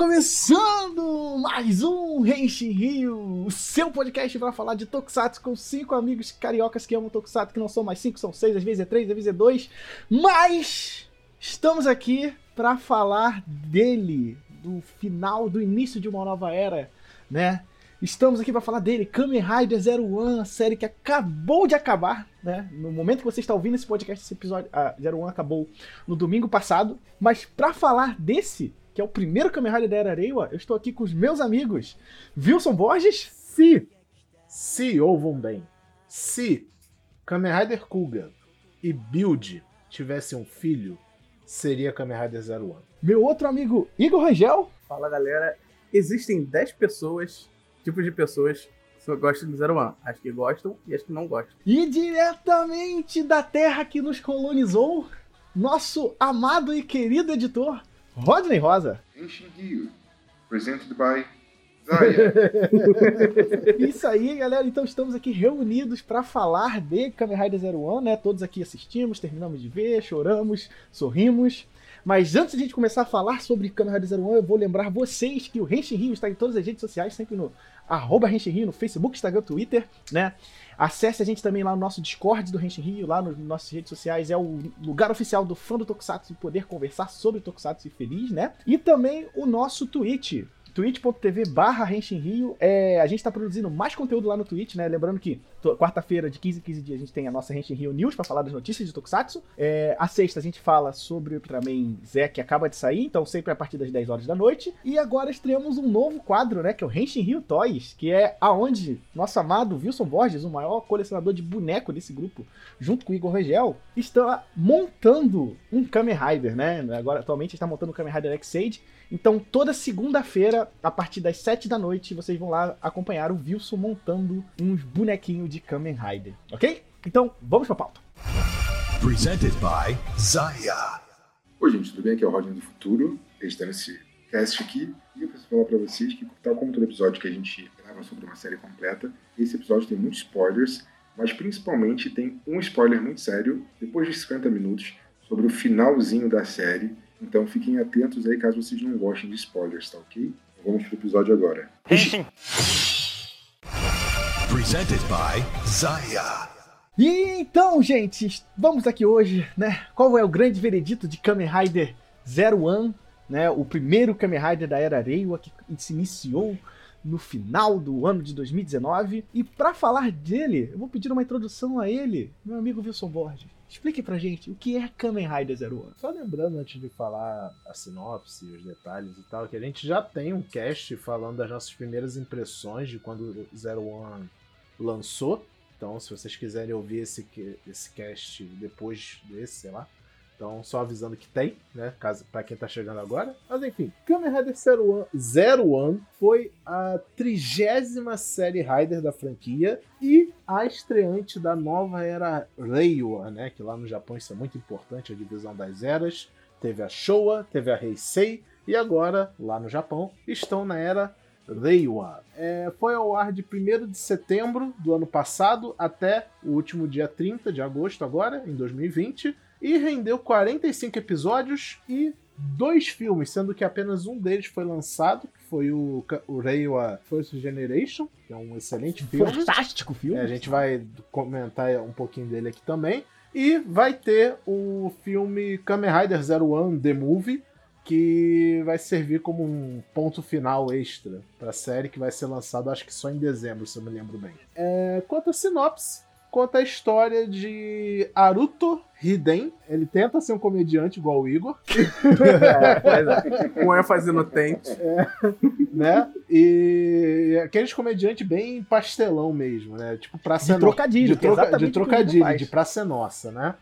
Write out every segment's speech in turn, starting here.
começando mais um Henshin Rio, o seu podcast para falar de Tokusatsu com cinco amigos cariocas que amam Tokusatsu, que não são mais cinco, são seis, às vezes é três, às vezes é dois, mas estamos aqui para falar dele, do final, do início de uma nova era, né? Estamos aqui para falar dele, Kamen Rider Zero One, a série que acabou de acabar, né? No momento que você está ouvindo esse podcast, esse episódio, a Zero One acabou no domingo passado. Mas para falar desse, que é o primeiro Kamen Rider da Era Reiwa, eu estou aqui com os meus amigos Wilson Borges. Se, se ouvam bem, se Kamen Rider Kuga e Build tivessem um filho, seria Kamen Rider Zero One. Meu outro amigo Igor Rangel. Fala galera, existem 10 pessoas tipos de pessoas que gostam de Zero One. As que gostam e as que não gostam. E diretamente da terra que nos colonizou, nosso amado e querido editor, Rodney Rosa. Enxinguio, presented by Zaya. Isso aí, galera. Então estamos aqui reunidos para falar de Kamen Rider Zero One, né? Todos aqui assistimos, terminamos de ver, choramos, sorrimos. Mas antes de a gente começar a falar sobre Kamen Rider Zero One, eu vou lembrar vocês que o Renshin Rio está em todas as redes sociais, sempre no arroba Renshin Rio, no Facebook, Instagram, Twitter, né? Acesse a gente também lá no nosso Discord do Renshin Rio, lá nas nossas redes sociais, é o lugar oficial do fã do Tokusatsu e poder conversar sobre Tokusatsu e feliz, né? E também o nosso Twitch, twitch.tv barra Rio. É, a gente tá produzindo mais conteúdo lá no Twitch, né? Lembrando que quarta-feira, de 15 em 15 dias, a gente tem a nossa Henshin Rio News para falar das notícias de Tokusatsu. É, a sexta a gente fala sobre o Ultraman Zé, que acaba de sair, então sempre a partir das 10 horas da noite. E agora estreamos um novo quadro, né? Que é o Henshin Rio Toys, que é aonde nosso amado Wilson Borges, o maior colecionador de boneco desse grupo, junto com o Igor Regel, está montando um Kamen Rider, né? Agora, atualmente está montando o Kamen Rider X-Age. Então, toda segunda-feira, a partir das 7 da noite, vocês vão lá acompanhar o Wilson montando uns bonequinhos de Kamen Rider, ok? Então, vamos pra pauta. Presented by Zaya. Oi, gente, tudo bem? Aqui é o Rodney do Futuro, editando esse cast aqui. E eu preciso falar pra vocês que, tal como todo episódio que a gente grava sobre uma série completa, esse episódio tem muitos spoilers, mas principalmente tem um spoiler muito sério, depois de 50 minutos, sobre o finalzinho da série então fiquem atentos aí caso vocês não gostem de spoilers, tá ok? Vamos pro episódio agora. Presented by Zaya. E então, gente, vamos aqui hoje, né? Qual é o grande veredito de Kamen Rider Zero One, né? O primeiro Kamen Rider da era Reiwa que se iniciou no final do ano de 2019. E para falar dele, eu vou pedir uma introdução a ele, meu amigo Wilson Borges. Explique pra gente o que é Kamen Rider Zero One. Só lembrando, antes de falar a sinopse, os detalhes e tal, que a gente já tem um cast falando das nossas primeiras impressões de quando Zero One lançou. Então, se vocês quiserem ouvir esse, esse cast depois desse, sei lá, então, só avisando que tem, né? Caso, pra quem tá chegando agora. Mas enfim, Kamen Rider Zero One, Zero One foi a trigésima série Rider da franquia e a estreante da nova era Reiwa, né? Que lá no Japão isso é muito importante, a divisão das eras. Teve a Showa, teve a Heisei e agora, lá no Japão, estão na era Reiwa. É, foi ao ar de 1 de setembro do ano passado até o último dia 30 de agosto, agora, em 2020 e rendeu 45 episódios e dois filmes, sendo que apenas um deles foi lançado, que foi o, o Reiwa First Generation, que é um excelente filme. Fantástico filme! É, a gente vai comentar um pouquinho dele aqui também. E vai ter o filme Kamen Rider Zero One The Movie, que vai servir como um ponto final extra para a série que vai ser lançado, acho que só em dezembro, se eu me lembro bem. É, quanto a sinopse, conta a história de Aruto Hiden. Ele tenta ser um comediante igual o Igor. é, é. Com ênfase no tente. É, né? E aqueles comediantes bem pastelão mesmo, né? Tipo praça de trocadilho, de, troca, de trocadilho, de praça nossa, né?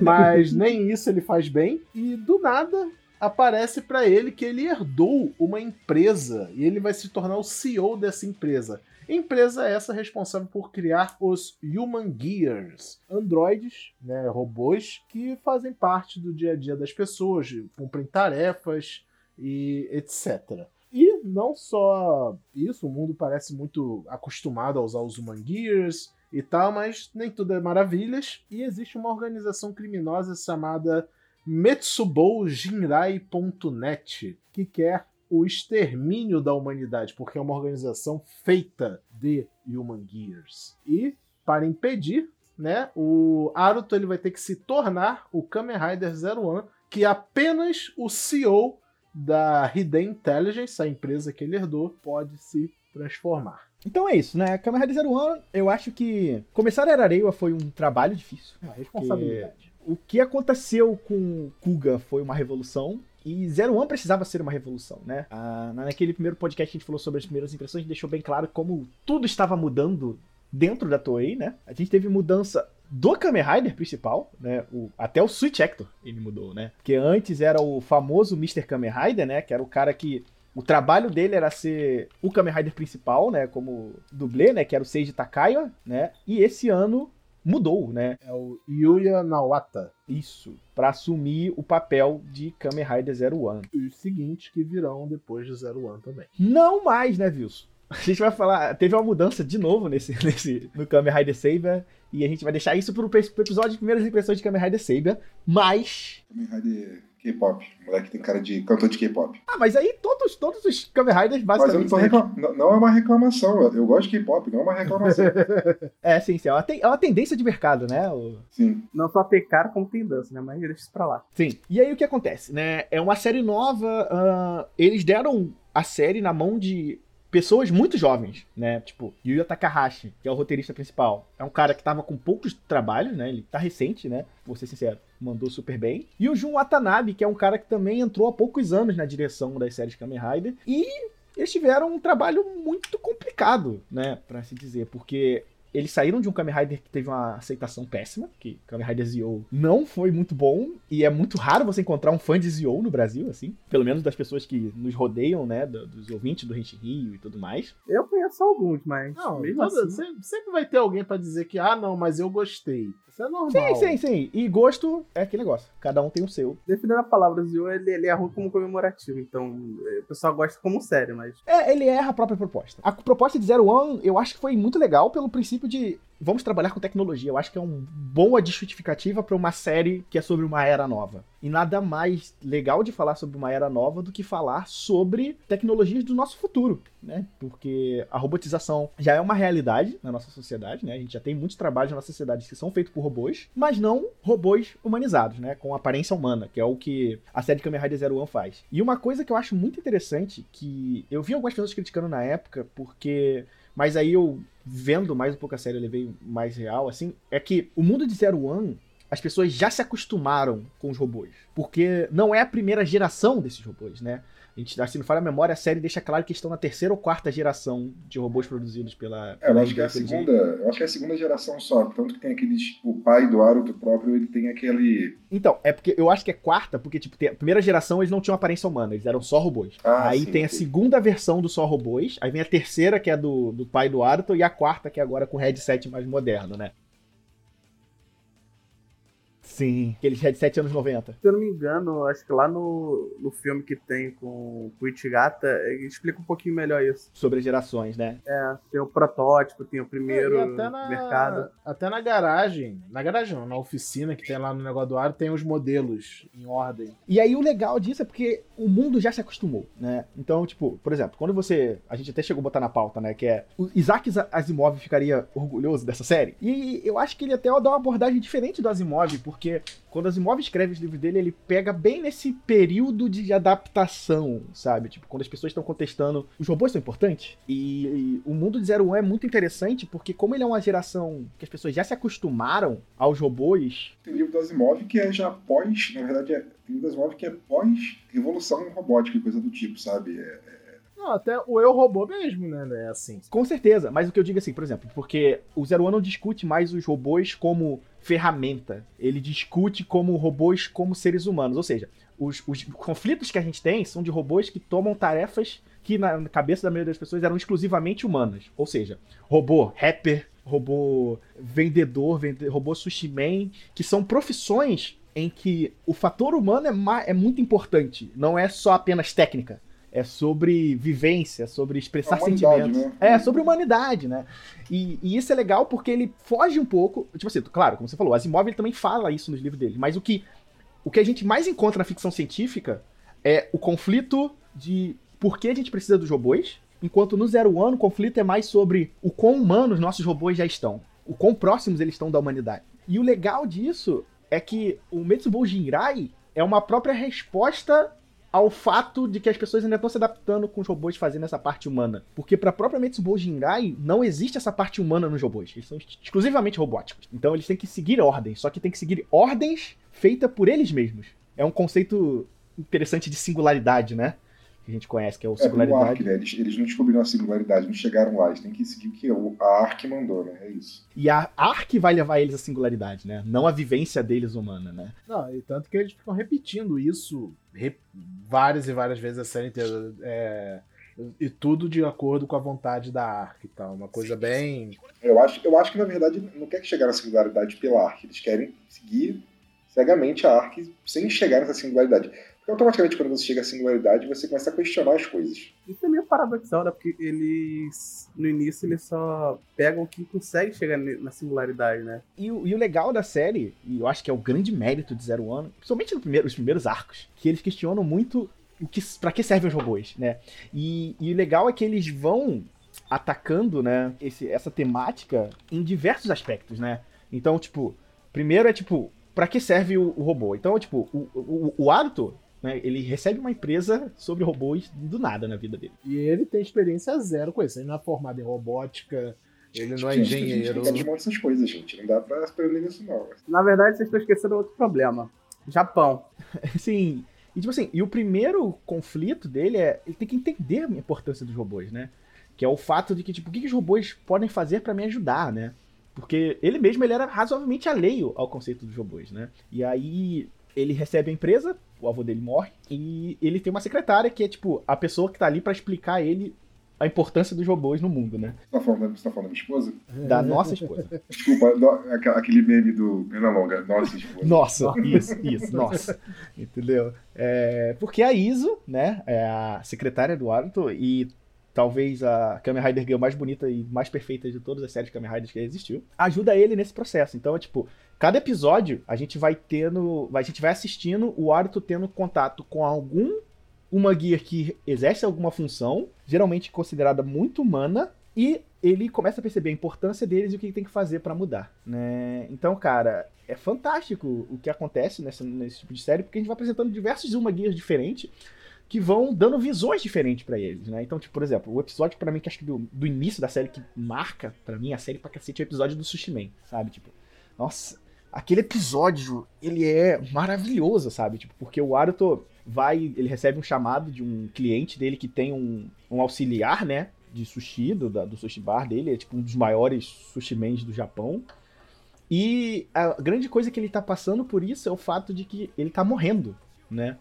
Mas nem isso ele faz bem. E do nada aparece para ele que ele herdou uma empresa e ele vai se tornar o CEO dessa empresa. Empresa essa responsável por criar os Human Gears, androides, né, robôs que fazem parte do dia a dia das pessoas, cumprem tarefas e etc. E não só isso, o mundo parece muito acostumado a usar os Human Gears e tal, mas nem tudo é maravilhas. E existe uma organização criminosa chamada Metsubou Jinrai.net que quer o extermínio da humanidade, porque é uma organização feita de Human Gears. E, para impedir, né, o Aruto ele vai ter que se tornar o Kamen Rider Zero One, que apenas o CEO da Hidden Intelligence, a empresa que ele herdou, pode se transformar. Então é isso, né? Kamen Rider Zero One, eu acho que começar a Ararewa foi um trabalho difícil. É uma responsabilidade. O que aconteceu com Kuga foi uma revolução. E Zero One precisava ser uma revolução, né? Ah, naquele primeiro podcast que a gente falou sobre as primeiras impressões, a gente deixou bem claro como tudo estava mudando dentro da Toei, né? A gente teve mudança do Kamen Rider principal, né? O, até o Switch Hector ele mudou, né? Porque antes era o famoso Mr. Kamen Rider, né? Que era o cara que o trabalho dele era ser o Kamen Rider principal, né? Como dublê, né? Que era o Seiji Takaya, né? E esse ano mudou, né? É o Yuya Nawata. Isso, para assumir o papel de Kamen Rider Zero One. E os seguintes que virão depois de Zero One também. Não mais, né, Wilson? A gente vai falar, teve uma mudança de novo nesse, nesse no Kamen Rider Saber e a gente vai deixar isso pro, pro episódio de primeiras impressões de Kamen Rider Saber, mas Kamen Rider K-pop. Moleque tem cara de cantor de K-pop. ah, mas aí todos todos os Kamen Riders Mas eu não, basicamente tô reclam... não, não é uma reclamação. Eu eu gosto de K-pop, não é uma reclamação. é sim, sim, é uma, ten- é uma tendência de mercado, né? O- Sim. Não só ter cara como tem dança, né? Mas deixa isso pra lá. Sim. E aí o que acontece, né? É uma série nova, ah, eles deram a série na mão de pessoas muito jovens, né? Tipo, Yuya Takahashi, que é o roteirista principal. É um cara que tava com poucos trabalhos, né? Ele tá recente, né? Vou ser sincero, mandou super bem. E o Jun Watanabe, que é um cara que também entrou há poucos anos na direção das séries Kamen Rider. E eles tiveram um trabalho muito complicado, né? Pra se dizer, porque eles saíram de um Kamen Rider que teve uma aceitação péssima, que Kamen Rider Zio não foi muito bom, e é muito raro você encontrar um fã de Zio no Brasil, assim, pelo menos das pessoas que nos rodeiam, né, do- dos ouvintes do Rente Rio e tudo mais. Eu conheço alguns, mas Não, mesmo toda- assim... sempre, sempre vai ter alguém pra dizer que, ah, não, mas eu gostei. Isso é normal. Sim, sim, sim. E gosto é aquele negócio, cada um tem o seu. Definindo a palavra Zio, ele, ele é ruim como comemorativo. Então, eh, o pessoal gosta como sério, mas... É, ele erra a própria proposta. A proposta de Zero One, eu acho que foi muito legal pelo princípio de vamos trabalhar com tecnologia. Eu acho que é uma boa justificativa para uma série que é sobre uma era nova. E nada mais legal de falar sobre uma era nova do que falar sobre tecnologias do nosso futuro, né? Porque a robotização já é uma realidade na nossa sociedade, né? A gente já tem muitos trabalhos na nossa sociedade que são feitos por robôs, mas não robôs humanizados, né? Com aparência humana, que é o que a série Kamen Rider Zero One faz. E uma coisa que eu acho muito interessante, que eu vi algumas pessoas criticando na época, porque mas aí eu, vendo mais um pouco a série, eu levei mais real, assim, é que o mundo de Zero One, as pessoas já se acostumaram com os robôs. Porque não é a primeira geração desses robôs, né? A gente, assim, não falha a memória, a série deixa claro que estão na terceira ou quarta geração de robôs produzidos pela. É, eu acho que é a segunda. Eu acho que é a segunda geração só. Tanto que tem aqueles. O pai do Aruto próprio, ele tem aquele. Então, é porque eu acho que é quarta, porque, tipo, a primeira geração eles não tinham aparência humana, eles eram só robôs. Ah, aí sim, tem a ok. segunda versão do só robôs, aí vem a terceira, que é do, do pai do Aruto, e a quarta, que é agora com headset mais moderno, né? Sim. Aqueles headset anos 90. Se eu não me engano, acho que lá no, no filme que tem com o Ichigata, ele explica um pouquinho melhor isso. Sobre as gerações, né? É, tem o protótipo, tem o primeiro É, até na, mercado. Até na garagem. Na garagem não, na oficina que tem lá no negócio do ar, tem os modelos em ordem. E aí o legal disso é porque o mundo já se acostumou, né? Então, tipo, por exemplo, quando você. A gente até chegou a botar na pauta, né? Que é. O Isaac Asimov ficaria orgulhoso dessa série. E eu acho que ele até dá uma abordagem diferente do Asimov, porque quando o Asimov escreve os livros dele, ele pega bem nesse período de adaptação, sabe? Tipo, quando as pessoas estão contestando os robôs são importantes. E, e o mundo de Zero One é muito interessante, porque como ele é uma geração que as pessoas já se acostumaram aos robôs, Tem livro do Asimov que é já pós. Na verdade, é, tem livro do Asimov que é pós-revolução robótica e coisa do tipo, sabe? É, Não, até o eu robô mesmo, né? É assim. Com certeza, mas o que eu digo assim, por exemplo, porque o Zero One não discute mais os robôs como ferramenta, ele discute como robôs como seres humanos, ou seja, os, os conflitos que a gente tem são de robôs que tomam tarefas que na cabeça da maioria das pessoas eram exclusivamente humanas, ou seja, robô rapper, robô vendedor, vende, robô sushi man, que são profissões em que o fator humano é, é muito importante, não é só apenas técnica. É sobre vivência, sobre expressar humanidade, sentimentos. né? É, sobre humanidade, né? E, e isso é legal porque ele foge um pouco. Tipo assim, claro, como você falou, Asimov ele também fala isso nos livros dele. Mas o que, o que a gente mais encontra na ficção científica é o conflito de por que a gente precisa dos robôs, enquanto no Zero One o conflito é mais sobre o quão humanos nossos robôs já estão, o quão próximos eles estão da humanidade. E o legal disso é que o Metsubo Jinrai é uma própria resposta ao fato de que as pessoas ainda estão se adaptando com os robôs fazendo essa parte humana. Porque para própria Metsubo Jinrai não existe essa parte humana nos robôs. Eles são exclusivamente robóticos. Então eles têm que seguir ordens, só que tem que seguir ordens feitas por eles mesmos. É um conceito interessante de singularidade, né? Que a gente conhece, que é o É, singularidade. Ark, né? Eles, eles não descobriram a singularidade, não chegaram lá. Eles têm que seguir o que a Ark mandou, né? É isso. E a Ark vai levar eles à singularidade, né? Não a vivência deles humana, né? Não, e tanto que eles ficam repetindo isso re- várias e várias vezes a série inteira. é, e tudo de acordo com a vontade da Ark e tal. Uma coisa bem. Eu acho, eu acho que, na verdade, não quer que chegar na singularidade pela Ark. Eles querem seguir cegamente a Ark sem chegar nessa singularidade. Porque automaticamente, quando você chega à singularidade, você começa a questionar as coisas. Isso é meio paradoxal, né? Porque eles, no início, eles só pegam quem consegue chegar na singularidade, né? E, o- e o legal da série, e eu acho que é o grande mérito de Zero One, principalmente no primeiro, os primeiros arcos, que eles questionam muito o que, para que servem os robôs, né? E, e o legal é que eles vão atacando, né, esse, essa temática em diversos aspectos, né? Então, tipo, primeiro é tipo, para que serve o, o robô? Então, tipo, o, o, o Aruto, né, ele recebe uma empresa sobre robôs do nada na vida dele. E ele tem experiência zero com isso. Ele não é formado em robótica, ele não é Gente, A gente engenheiro. não essas coisas, gente. Não dá pra aprender nisso, não. Na verdade, vocês estão esquecendo outro problema. Japão. Sim. E tipo assim, e o primeiro conflito dele é ele tem que entender a importância dos robôs, né? Que é o fato de que tipo, o que, que os robôs podem fazer pra me ajudar, né? Porque ele mesmo ele era razoavelmente alheio ao conceito dos robôs, né? E aí ele recebe a empresa, o avô dele morre e ele tem uma secretária que é tipo a pessoa que tá ali pra explicar a ele a importância dos robôs no mundo, né? Você tá falando, você tá falando da minha esposa? Da nossa esposa. Desculpa, no- aquele meme do Pena Longa, nossa esposa. Nossa, isso, isso, nossa. Entendeu? É, porque a Iso, né, é a secretária do Aruto e talvez a Kamen Rider Girl mais bonita e mais perfeita de todas as séries Kamen Riders que existiu, ajuda ele nesse processo. Então, é tipo, cada episódio a gente vai tendo, a gente vai assistindo o Aruto tendo contato com algum uma gear que exerce alguma função, geralmente considerada muito humana, e ele começa a perceber a importância deles e o que ele tem que fazer pra mudar, né? Então, cara, é fantástico o que acontece nessa, nesse tipo de série, porque a gente vai apresentando diversos uma gears diferentes que vão dando visões diferentes pra eles, né? Então, tipo, por exemplo, o episódio pra mim que acho que do, do início da série que marca pra mim a série pra cacete é o episódio do Sushi Man, sabe? Tipo, nossa, aquele episódio, ele é maravilhoso, sabe? Tipo, porque o Aruto vai, ele recebe um chamado de um cliente dele que tem um, um auxiliar, né? De sushi, do, do sushi bar dele, é tipo um dos maiores sushi mans do Japão. E a grande coisa que ele tá passando por isso é o fato de que ele tá morrendo, né?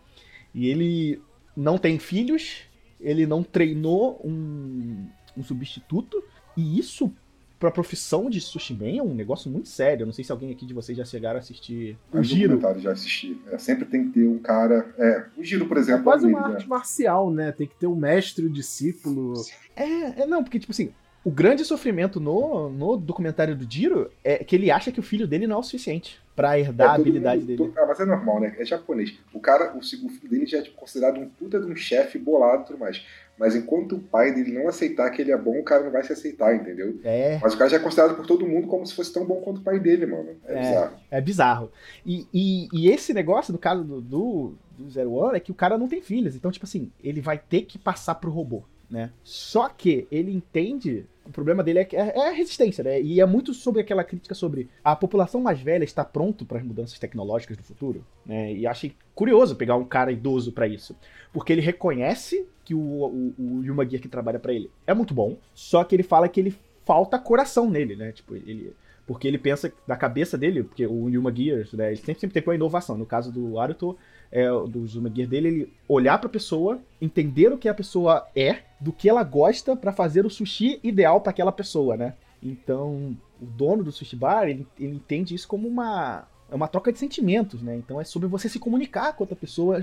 E ele não tem filhos, ele não treinou um, um substituto, e isso pra profissão de sushi man é um negócio muito sério. Eu não sei se alguém aqui de vocês já chegaram a assistir o Giro. já assisti. É, sempre tem que ter um cara. É, o Giro, por É exemplo, quase é um uma arte marcial, né? Tem que ter o mestre o discípulo. É, é, não, porque, tipo assim, o grande sofrimento no, no documentário do Jiro é que ele acha que o filho dele não é o suficiente pra herdar É, a todo habilidade mundo- dele. to- Ah, mas é normal, né? É japonês. O cara, o filho dele já é tipo, considerado um puta de um chefe bolado e tudo mais. Mas enquanto o pai dele não aceitar que ele é bom, o cara não vai se aceitar, entendeu? É, Mas o cara já é considerado por todo mundo como se fosse tão bom quanto o pai dele, mano. É, É. bizarro. é bizarro. E, e, e esse negócio, no caso do, do, do Zero One, é que o cara não tem filhos. Então, tipo assim, ele vai ter que passar pro robô, né? Só que ele entende. O problema dele é, que é, é a resistência, né? E é muito sobre aquela crítica sobre a população mais velha está pronto para as mudanças tecnológicas do futuro, né? E achei curioso pegar um cara idoso para isso, porque ele reconhece que o, o, o Yuma Gear que trabalha para ele é muito bom, só que ele fala que ele falta coração nele, né? Tipo, ele porque ele pensa da cabeça dele, porque o Yuma Gears, né, ele sempre, sempre tem uma inovação. No caso do Aruto, é, do Yuma Gear dele, ele olhar pra pessoa, entender o que a pessoa é, do que ela gosta pra fazer o sushi ideal pra aquela pessoa, né? Então, o dono do sushi bar, ele, ele entende isso como uma, é uma troca de sentimentos, né? Então é sobre você se comunicar com outra pessoa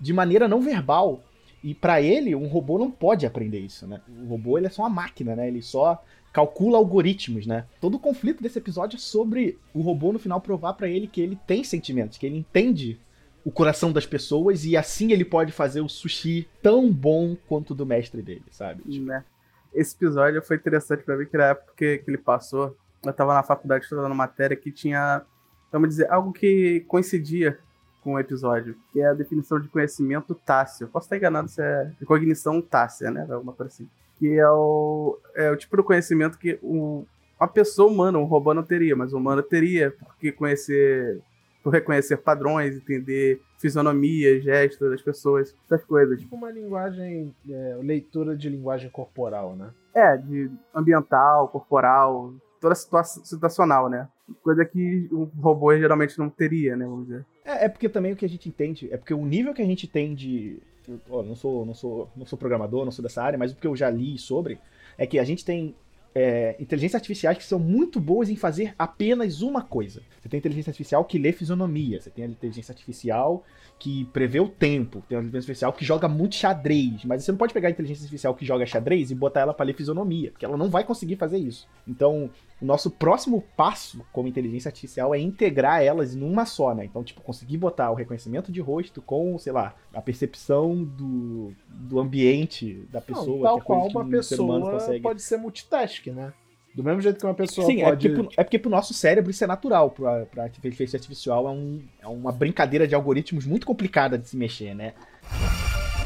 de maneira não verbal. E pra ele, um robô não pode aprender isso, né? O robô ele é só uma máquina, né? Ele só calcula algoritmos, né? Todo o conflito desse episódio é sobre o robô no final provar pra ele que ele tem sentimentos, que ele entende o coração das pessoas e assim ele pode fazer o sushi tão bom quanto do mestre dele, sabe? Tipo, Né? Esse episódio foi interessante pra mim, que na época que, ele passou, eu tava na faculdade estudando matéria que tinha, vamos dizer, algo que coincidia com o episódio, que é a definição de conhecimento tácito. Posso estar enganado se é de cognição tácita, né? Alguma coisa assim. Que é o, é o tipo de conhecimento que uma pessoa humana, um robô não teria, mas o humano teria, porque conhecer, por reconhecer padrões, entender fisionomia, gestos das pessoas, essas coisas. Tipo uma linguagem, é, leitura de linguagem corporal, né? É, de ambiental, corporal, toda situa situacional, né? Coisa que o robô geralmente não teria, né? Vamos dizer. É, é porque também o que a gente entende, é porque o nível que a gente tem de. eu, Ó, não sou, não sou, não sou programador, não sou dessa área, mas o que eu já li sobre é que a gente tem é, inteligências artificiais que são muito boas em fazer apenas uma coisa. Você tem inteligência artificial que lê fisionomia, você tem a inteligência artificial que prevê o tempo, tem a inteligência artificial que joga muito xadrez, mas você não pode pegar a inteligência artificial que joga xadrez e botar ela para ler fisionomia, porque ela não vai conseguir fazer isso. Então, o nosso próximo passo como inteligência artificial é integrar elas numa só, né? Então, tipo, conseguir botar o reconhecimento de rosto com, sei lá, a percepção do, do ambiente da pessoa. Não, tal que é coisa qual que uma um ser pessoa consegue. pode ser multitask, né? Do mesmo jeito que uma pessoa Sim, é pode... porque, pro, é porque pro nosso cérebro isso é natural. Pra, pra inteligência artificial é, um, é uma brincadeira de algoritmos muito complicada de se mexer, né?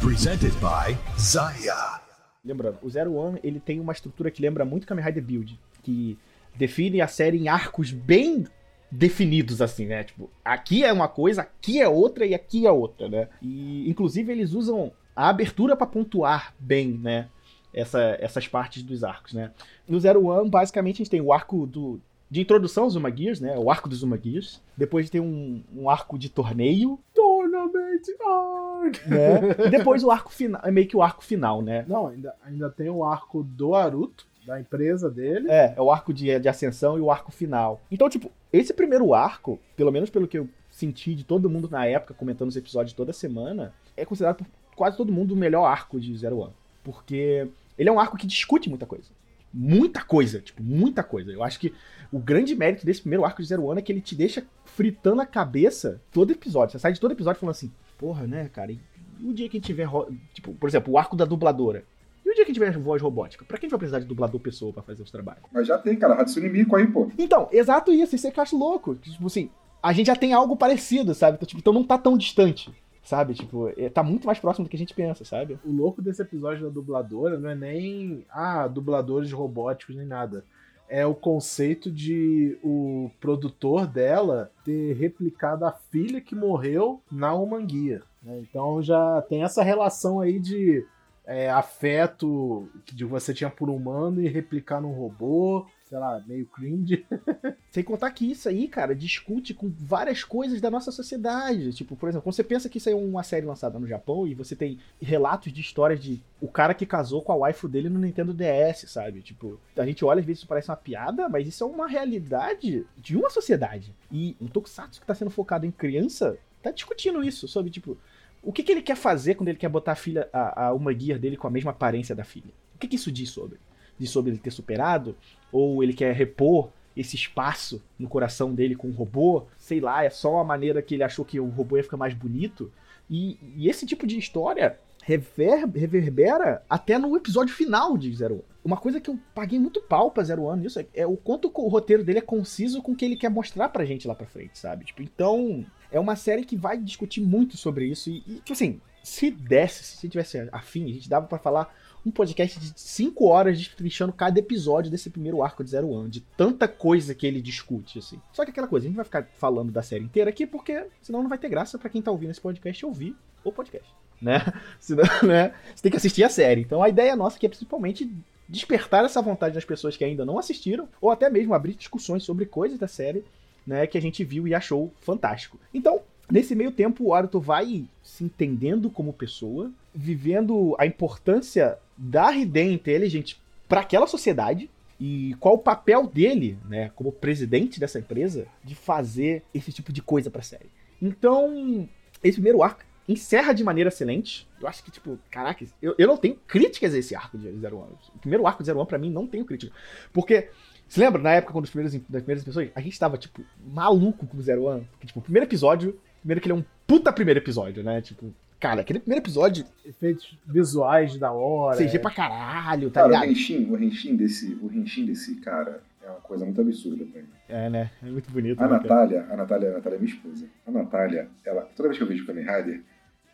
Presented by Zaya. Lembrando, o Zero One ele tem uma estrutura que lembra muito Kamen Rider Build, que define a série em arcos bem definidos, assim, né? Tipo, aqui é uma coisa, aqui é outra e aqui é outra, né? E, inclusive, eles usam a abertura pra pontuar bem, né? Essa, essas partes dos arcos, né? No Zero One, basicamente, a gente tem o arco do, de introdução aos Zuma Gears, né? O arco dos Zuma Gears. Depois tem um, um arco de torneio, Tournament Arc! né? E depois o arco final, é meio que o arco final, né? Não, ainda, ainda tem o arco do Aruto, da empresa dele. É, é o arco de, de ascensão e o arco final. Então, tipo, esse primeiro arco, pelo menos pelo que eu senti de todo mundo na época, comentando os episódios toda semana, é considerado por quase todo mundo o melhor arco de Zero One. Porque ele é um arco que discute muita coisa. Muita coisa, tipo, muita coisa. Eu acho que o grande mérito desse primeiro arco de Zero One é que ele te deixa fritando a cabeça todo episódio. Você sai de todo episódio falando assim, porra, né, cara, e o dia que tiver, tipo, por exemplo, o arco da dubladora. E o dia que a gente tiver voz robótica? Pra que a gente vai precisar de dublador pessoa pra fazer os trabalhos? Mas já tem, cara. Hatsune Miku aí, pô. Então, exato isso, isso é que eu acho louco. Tipo assim, a gente já tem algo parecido, sabe? Então, tipo, então não tá tão distante, sabe? Tipo, é- tá muito mais próximo do que a gente pensa, sabe? O louco desse episódio da dubladora não é nem ah, dubladores robóticos nem nada. É o conceito de o produtor dela ter replicado a filha que morreu na Humanguia. né? Então já tem essa relação aí de é, afeto que você tinha por humano e replicar num robô, sei lá, meio cringe. Sem contar que isso aí, cara, discute com várias coisas da nossa sociedade. Tipo, por exemplo, quando você pensa que isso é uma série lançada no Japão e você tem relatos de histórias de o cara que casou com a waifu dele no Nintendo DS, sabe? Tipo, a gente olha às vezes isso parece uma piada, mas isso é uma realidade de uma sociedade. E o Tokusatsu que tá sendo focado em criança tá discutindo isso, sobre, tipo, o que, que ele quer fazer quando ele quer botar a filha, a, a uma gear dele com a mesma aparência da filha? O que, que isso diz sobre? Diz sobre ele ter superado? Ou ele quer repor esse espaço no coração dele com o robô? Sei lá, é só uma maneira que ele achou que o robô ia ficar mais bonito? E, e esse tipo de história rever- reverbera até no episódio final de Zero One. Uma coisa que eu paguei muito pau pra Zero One nisso é, é o quanto o roteiro dele é conciso com o que ele quer mostrar pra gente lá pra frente, sabe? Tipo, então, é uma série que vai discutir muito sobre isso. E, tipo assim, se desse, se tivesse afim, a gente dava pra falar um podcast de 5 horas destrinchando cada episódio desse primeiro arco de Zero One, de tanta coisa que ele discute, assim. Só que aquela coisa, a gente vai ficar falando da série inteira aqui, porque senão não vai ter graça pra quem tá ouvindo esse podcast ouvir o podcast, né? Senão, né? Você tem que assistir a série. Então a ideia nossa aqui é principalmente despertar essa vontade das pessoas que ainda não assistiram, ou até mesmo abrir discussões sobre coisas da série, né, que a gente viu e achou fantástico. Então, nesse meio tempo, o Aruto vai se entendendo como pessoa, vivendo a importância da Hiden inteligente para aquela sociedade e qual o papel dele, né, como presidente dessa empresa, de fazer esse tipo de coisa pra série. Então, esse primeiro arco encerra de maneira excelente. Eu acho que, tipo, caraca, eu, eu não tenho críticas a esse arco de Zero One. O primeiro arco de Zero One, pra mim, não tenho crítica. Porque, se lembra, na época, quando os primeiros, das primeiras pessoas, a gente tava, tipo, maluco com o Zero One? Porque, tipo, o primeiro episódio, primeiro que ele é um puta primeiro episódio, né? Tipo, cara, aquele primeiro episódio, Efeitos visuais da hora. CG é. pra caralho, tá Cara, o ligado? Henshin, o Henshin desse, o Henshin desse cara é uma coisa muito absurda pra mim. É, né? É muito bonito. A né, cara? Natália, a Natália, a Natália é minha esposa. A Natália, ela, toda vez que eu vejo Kamen Rider,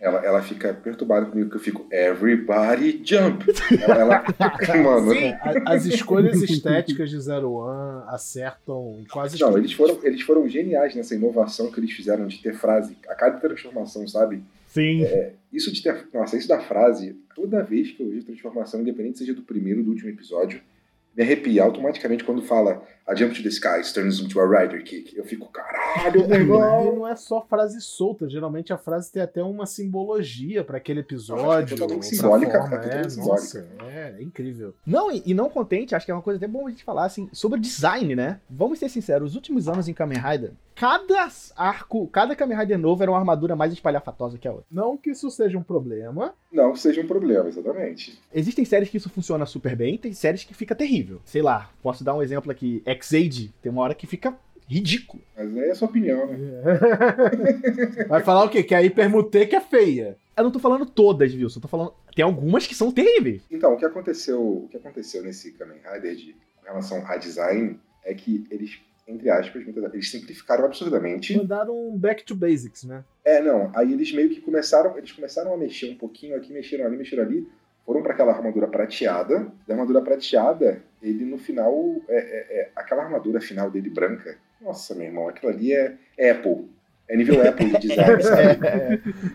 ela, ela fica perturbada comigo, que eu fico, everybody jump! Ela, ela mano, A- As escolhas estéticas de Zero One acertam em quase não, eles foram, eles foram geniais nessa inovação que eles fizeram de ter frase a cada transformação, sabe? Sim. Isso de ter, nossa, isso da frase, toda vez que eu vejo transformação, independente seja do primeiro ou do último episódio, me arrepia automaticamente quando fala a jump to the skies turns into a rider kick. Eu fico, caralho, meu E irmão! não é só frase solta, geralmente a frase tem até uma simbologia pra aquele é episódio. totalmente outra simbólica, forma, é totalmente nossa, é, é incrível. Não, e, e não contente, acho que é uma coisa até bom a gente falar assim, sobre design, né? Vamos ser sinceros, os últimos anos em Kamen Rider, cada arco, cada Kamen Rider novo era uma armadura mais espalhafatosa que a outra. Não que isso seja um problema, Não que seja um problema, exatamente. Existem séries que isso funciona super bem, tem séries que fica terrível. Sei lá, posso dar um exemplo aqui, X-Aid, tem uma hora que fica ridículo. Mas aí é a sua opinião, né? vai falar o quê? Que a hipermutê que é feia. Eu não tô falando todas, Wilson, eu tô falando, tem algumas que são terríveis. Então, o que aconteceu, o que aconteceu nesse Kamen Rider de, com relação a design é que eles, entre aspas, eles simplificaram absurdamente. Mandaram um back to basics, né? É, não, aí eles meio que começaram, eles começaram a mexer um pouquinho aqui, mexeram ali, mexeram ali, foram para aquela armadura prateada. Da armadura prateada, ele no final, é, é- é- aquela armadura final dele branca, nossa, meu irmão, aquilo ali é, é Apple. É nível Apple de design, sabe?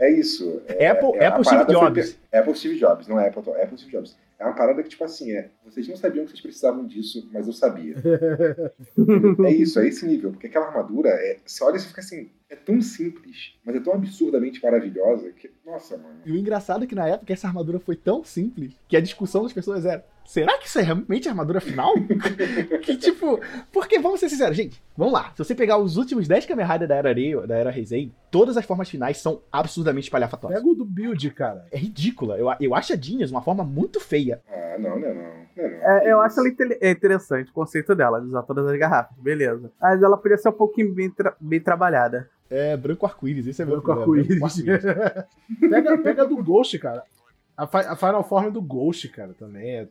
É isso. É, Apple, é- Apple Steve foi Jobs. pe- Apple Steve Jobs, não é Apple, Apple Steve Jobs. É uma parada que, tipo assim, é, vocês não sabiam que vocês precisavam disso, mas eu sabia. é isso, é esse nível. Porque aquela armadura, é, você olha e você fica assim, é tão simples, mas é tão absurdamente maravilhosa que, nossa, mano. E o engraçado é que na época essa armadura foi tão simples que a discussão das pessoas era: será que isso é realmente a armadura final? que tipo, porque vamos ser sinceros, gente, vamos lá. Se você pegar os últimos 10 Kamen Rider da era Rei, da era Heisei, todas as formas finais são absurdamente espalhafatosas. Pega o do build, cara. É ridícula. Eu, eu acho a Genius uma forma muito feia. Ah, não, não, é não. não, é não. É, eu acho ela é interessante, o conceito dela, de usar todas as garrafas, beleza. Mas ela podia ser um pouquinho bem, tra- bem trabalhada. É branco arco-íris, esse é meu Branco problema, arco-íris. pega, pega do Ghost, cara. A, a Final Form do Ghost, cara, também é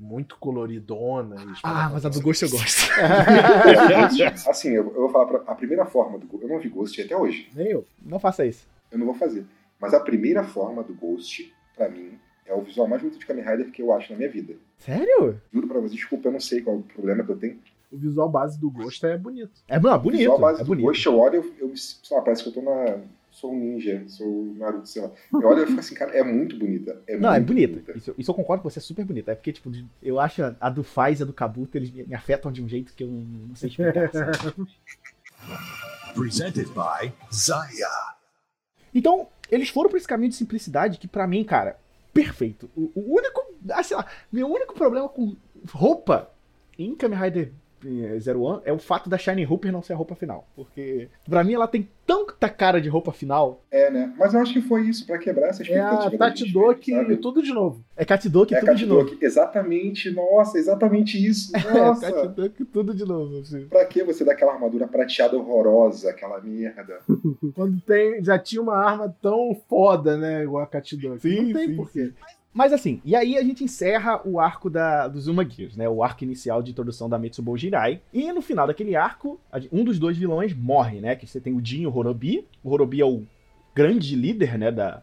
muito coloridona. e Ah, mas a do Ghost eu gosto. assim, eu, eu vou falar pra, a primeira forma do Ghost, eu não vi Ghost até hoje, Nem eu. Não faça isso. eu não vou fazer. Mas a primeira forma do Ghost, pra mim, é o visual mais bonito de Kamen Rider que eu acho na minha vida. Sério? Juro pra vocês, desculpa, eu não sei qual é o problema que eu tenho. O visual base do Ghost é bonito. É não, O bonito. visual base É do bonito. Ghost, eu olho, eu, eu me- sei lá, parece que eu tô na. Sou um ninja, sou um Naruto, sei lá. Eu olho e fico assim, cara, é muito bonita. É Não, é muito bonita. Isso, isso eu concordo com você, é super bonita. É porque, tipo, eu acho a- a do Faz e a do Kabuto, eles me, me afetam de um jeito que eu não, não sei explicar. Presented by Zaya. Então, eles foram pra esse caminho de simplicidade que, pra mim, cara, perfeito. O, o único, ah, sei lá, meu único problema com roupa em Kamen Rider Zero One é o fato da Shining Hooper não ser a roupa final. Porque, pra mim, ela tem tanta cara de roupa final. É, né? Mas eu acho que foi isso, pra quebrar essa É expectativa. a da Tati Doki, sabe? tudo de novo. É Katidoki É a tudo de novo. Exatamente, nossa, exatamente isso. É, Nossa, Katidoki tudo de novo. assim. pra que você dar aquela armadura prateada horrorosa, aquela merda? Quando tem, já tinha uma arma tão foda, né? Igual a Katidok. Sim, Não tem sim, porquê. Mas assim, e aí a gente encerra o arco da, do Zuma Gears, né? O arco inicial de introdução da Mitsubo Jirai. E no final daquele arco, um dos dois vilões morre, né? Que você tem o Jin e o Horobi. O Horobi é o grande líder, né? Da,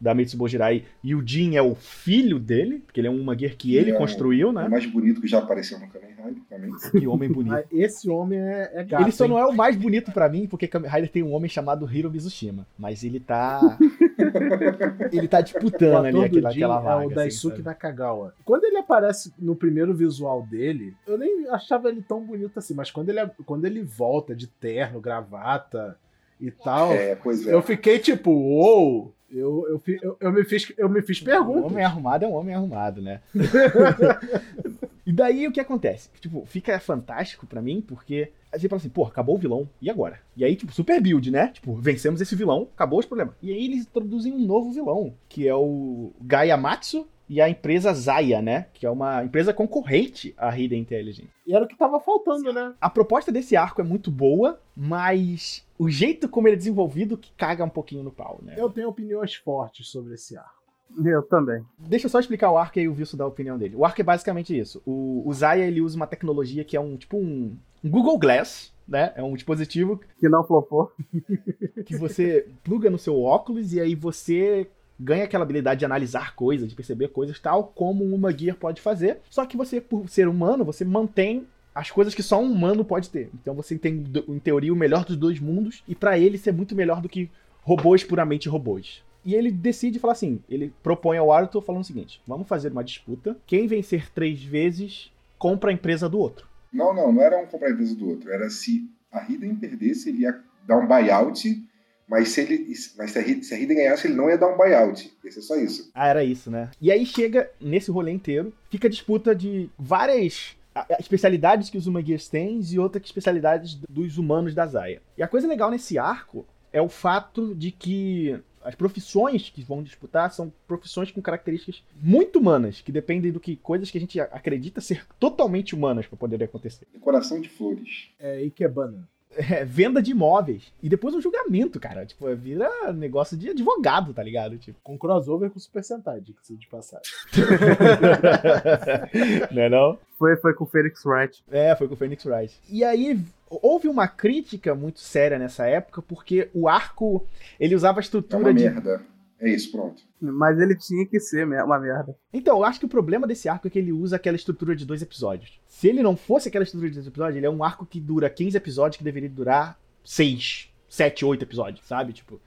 da Mitsubo Jirai. E o Jin é o filho dele, porque ele é um Gear que ele É construiu, O né? mais bonito que já apareceu no Kamen Rider também. Que homem bonito. Mas esse homem é, é gato. Ele só hein? não é o mais bonito pra mim, porque Kamen Rider tem um homem chamado Hiro Mizushima. Mas ele tá. ele tá O disputando ali aquela, Jin aquela é vaga. o assim, Daisuke sabe? Nakagawa. Quando ele aparece no primeiro visual dele, eu nem achava ele tão bonito assim, mas quando ele, quando ele volta de terno, gravata e tal, É, pois é. eu fiquei tipo, uou! Eu, eu, eu, eu me fiz, eu me fiz Um perguntas. homem arrumado é um homem arrumado, né? e daí o que acontece? Tipo, fica fantástico pra mim, porque a gente fala assim, pô, acabou o vilão, e agora? E aí, tipo, super build, né? Tipo, vencemos esse vilão, acabou os problemas. E aí eles introduzem um novo vilão, que é o Gaiamatsu, e a empresa Zaya, né? Que é uma empresa concorrente à Hidden Intelligence. E era o que tava faltando, né? A proposta desse arco é muito boa, mas o jeito como ele é desenvolvido que caga um pouquinho no pau, né? Eu tenho opiniões fortes sobre esse arco. Eu também. Deixa eu só explicar o arco e aí o Wilson dá a opinião dele. O arco é basicamente isso. O, o Zaya, ele usa uma tecnologia que é um, tipo um, um Google Glass, né? É um dispositivo Que não flopou. que você pluga no seu óculos e aí você ganha aquela habilidade de analisar coisas, de perceber coisas, tal como uma Gear pode fazer. Só que você, por ser humano, você mantém as coisas que só um humano pode ter. Então você tem, em teoria, o melhor dos dois mundos, e pra ele ser muito melhor do que robôs puramente robôs. E ele decide falar assim: ele propõe ao Arthur falando o seguinte: vamos fazer uma disputa. Quem vencer três vezes compra a empresa do outro. Não, não, não era um comprar a empresa do outro. Era se a Hidden perdesse, ele ia dar um buyout, mas se, ele, mas se, a, Hidden- se a Hidden ganhasse, ele não ia dar um buyout. Ia ser só isso. Ah, era isso, né? E aí chega nesse rolê inteiro, fica a disputa de várias especialidades que os Humagears têm e outras especialidades dos humanos da Zaya. E a coisa legal nesse arco é o fato de que as profissões que vão disputar são profissões com características muito humanas, que dependem do que coisas que a gente acredita ser totalmente humanas para poder acontecer. Decoração de flores. É Ikebana. É, venda de imóveis e depois um julgamento, cara. Tipo, vira negócio de advogado, tá ligado? Tipo, Com crossover com Super Sentai, diga-se de passagem. não é não? Foi, foi com o Felix Wright. É, foi com o Phoenix Wright. E aí houve uma crítica muito séria nessa época, porque o arco ele usava a É estrutura uma de. merda. É isso, pronto. Mas ele tinha que ser uma merda. Então, eu acho que o problema desse arco é que ele usa aquela estrutura de dois episódios. Se ele não fosse aquela estrutura de dois episódios, ele é um arco que dura 15 episódios que deveria durar 6, 7, 8 episódios, sabe? Tipo.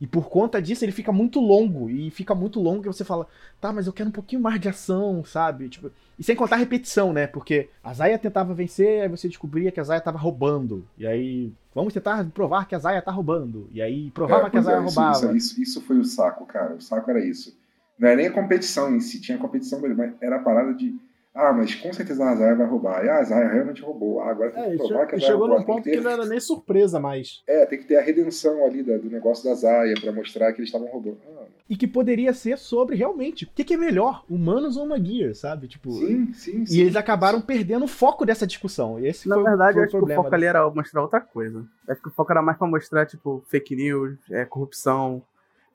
E por conta disso ele fica muito longo. E fica muito longo que você fala, tá, mas eu quero um pouquinho mais de ação, sabe? Tipo. E sem contar a repetição, né? Porque a Zaya tentava vencer, aí você descobria que a Zaya tava roubando. E aí. Vamos tentar provar que a Zaya tá roubando. E aí provava É, que a é, Zaya isso, roubava. Isso, isso, isso foi o saco, cara. O saco era isso. Não era nem a competição em si, tinha competição, mas era a parada de. Ah, mas com certeza a Zaya vai roubar. E ah, a Zaya realmente roubou. Ah, agora tem É, que provar que a Zaya chegou roubou. num ponto que que ter- não era nem surpresa mais. É, tem que ter a redenção ali da- do negócio da Zaya pra mostrar que eles estavam roubando. Ah, E que poderia ser sobre realmente o que, que é melhor, humanos ou uma Gear, sabe? Tipo. sim, sim, sim. E eles acabaram perdendo o foco dessa discussão. E esse Na foi, verdade, foi eu o acho que o foco ali era mostrar outra coisa. Acho que o foco era mais pra mostrar, tipo, fake news, é, corrupção,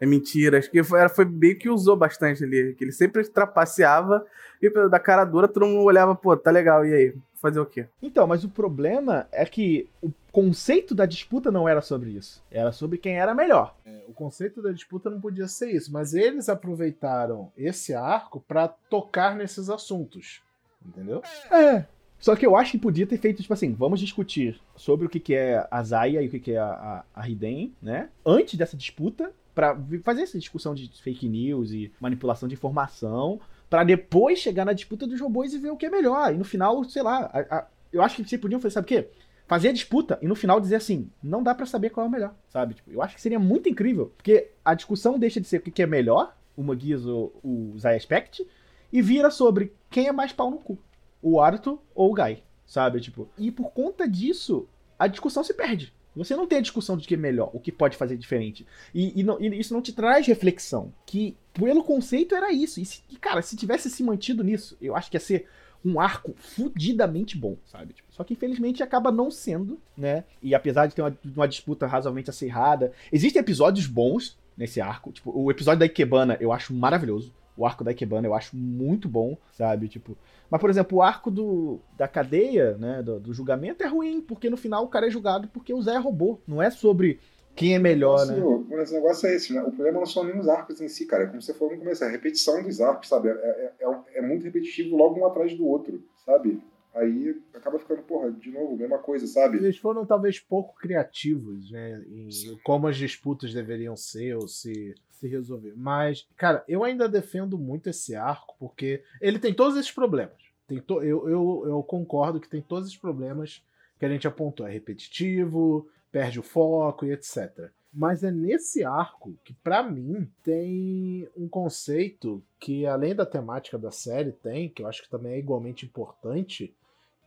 é mentiras. Que foi, era, foi meio que usou bastante ali. Que ele sempre trapaceava e da cara dura todo mundo olhava, pô, tá legal, e aí? Fazer o quê? Então, mas o problema é que o conceito da disputa não era sobre isso. Era sobre quem era melhor. É, o conceito da disputa não podia ser isso, mas eles aproveitaram esse arco pra tocar nesses assuntos. Entendeu? É. Só que eu acho que podia ter feito, tipo assim, vamos discutir sobre o que, que é a Zaya e o que, que é a, a, a Hiden, né? Antes dessa disputa, vi- fazer essa discussão de fake news e manipulação de informação, pra depois chegar na disputa dos robôs e ver o que é melhor. E no final, sei lá, a- a- eu acho que vocês podiam fazer, sabe o quê? Fazer a disputa e no final dizer assim, não dá pra saber qual é o melhor, sabe? Tipo, eu acho que seria muito incrível, porque a discussão deixa de ser o que, é melhor, o Magias ou o Zaya Aspect, e vira sobre quem é mais pau no cu o Arthur ou o Guy, sabe? Tipo, e por conta disso, a discussão se perde. Você não tem a discussão de que é melhor, o que pode fazer diferente. E, e não- e isso não te traz reflexão. Que, pelo conceito, era isso. E, se- e, cara, se tivesse se mantido nisso, eu acho que ia ser um arco fudidamente bom, sabe? Tipo, só que infelizmente acaba não sendo, né? E apesar de ter uma, uma disputa razoavelmente acirrada, existem episódios bons nesse arco. Tipo, o episódio da Ikebana eu acho maravilhoso. O arco da Ikebana eu acho muito bom, sabe? Tipo, mas, por exemplo, o arco do, da cadeia, né, do, do julgamento é ruim, porque no final o cara é julgado porque o Zé roubou. Não é sobre quem é melhor, né? O negócio- o negócio é esse, né? O problema não são nem os arcos em si, cara. É como você falou no começo, é a repetição dos arcos, sabe? É, é, é, é muito repetitivo logo um atrás do outro, sabe? Aí acaba ficando, porra, de novo, mesma coisa, sabe? Eles foram talvez pouco criativos, né? Em como as disputas deveriam ser ou se, se resolver. Mas, cara, eu ainda defendo muito esse arco, porque ele tem todos esses problemas. Tem to- eu, eu, eu concordo que tem todos esses problemas que a gente apontou. É repetitivo, perde o foco e etc. Mas é nesse arco que, pra mim, tem um conceito que, além da temática da série, tem, que eu acho que também é igualmente importante,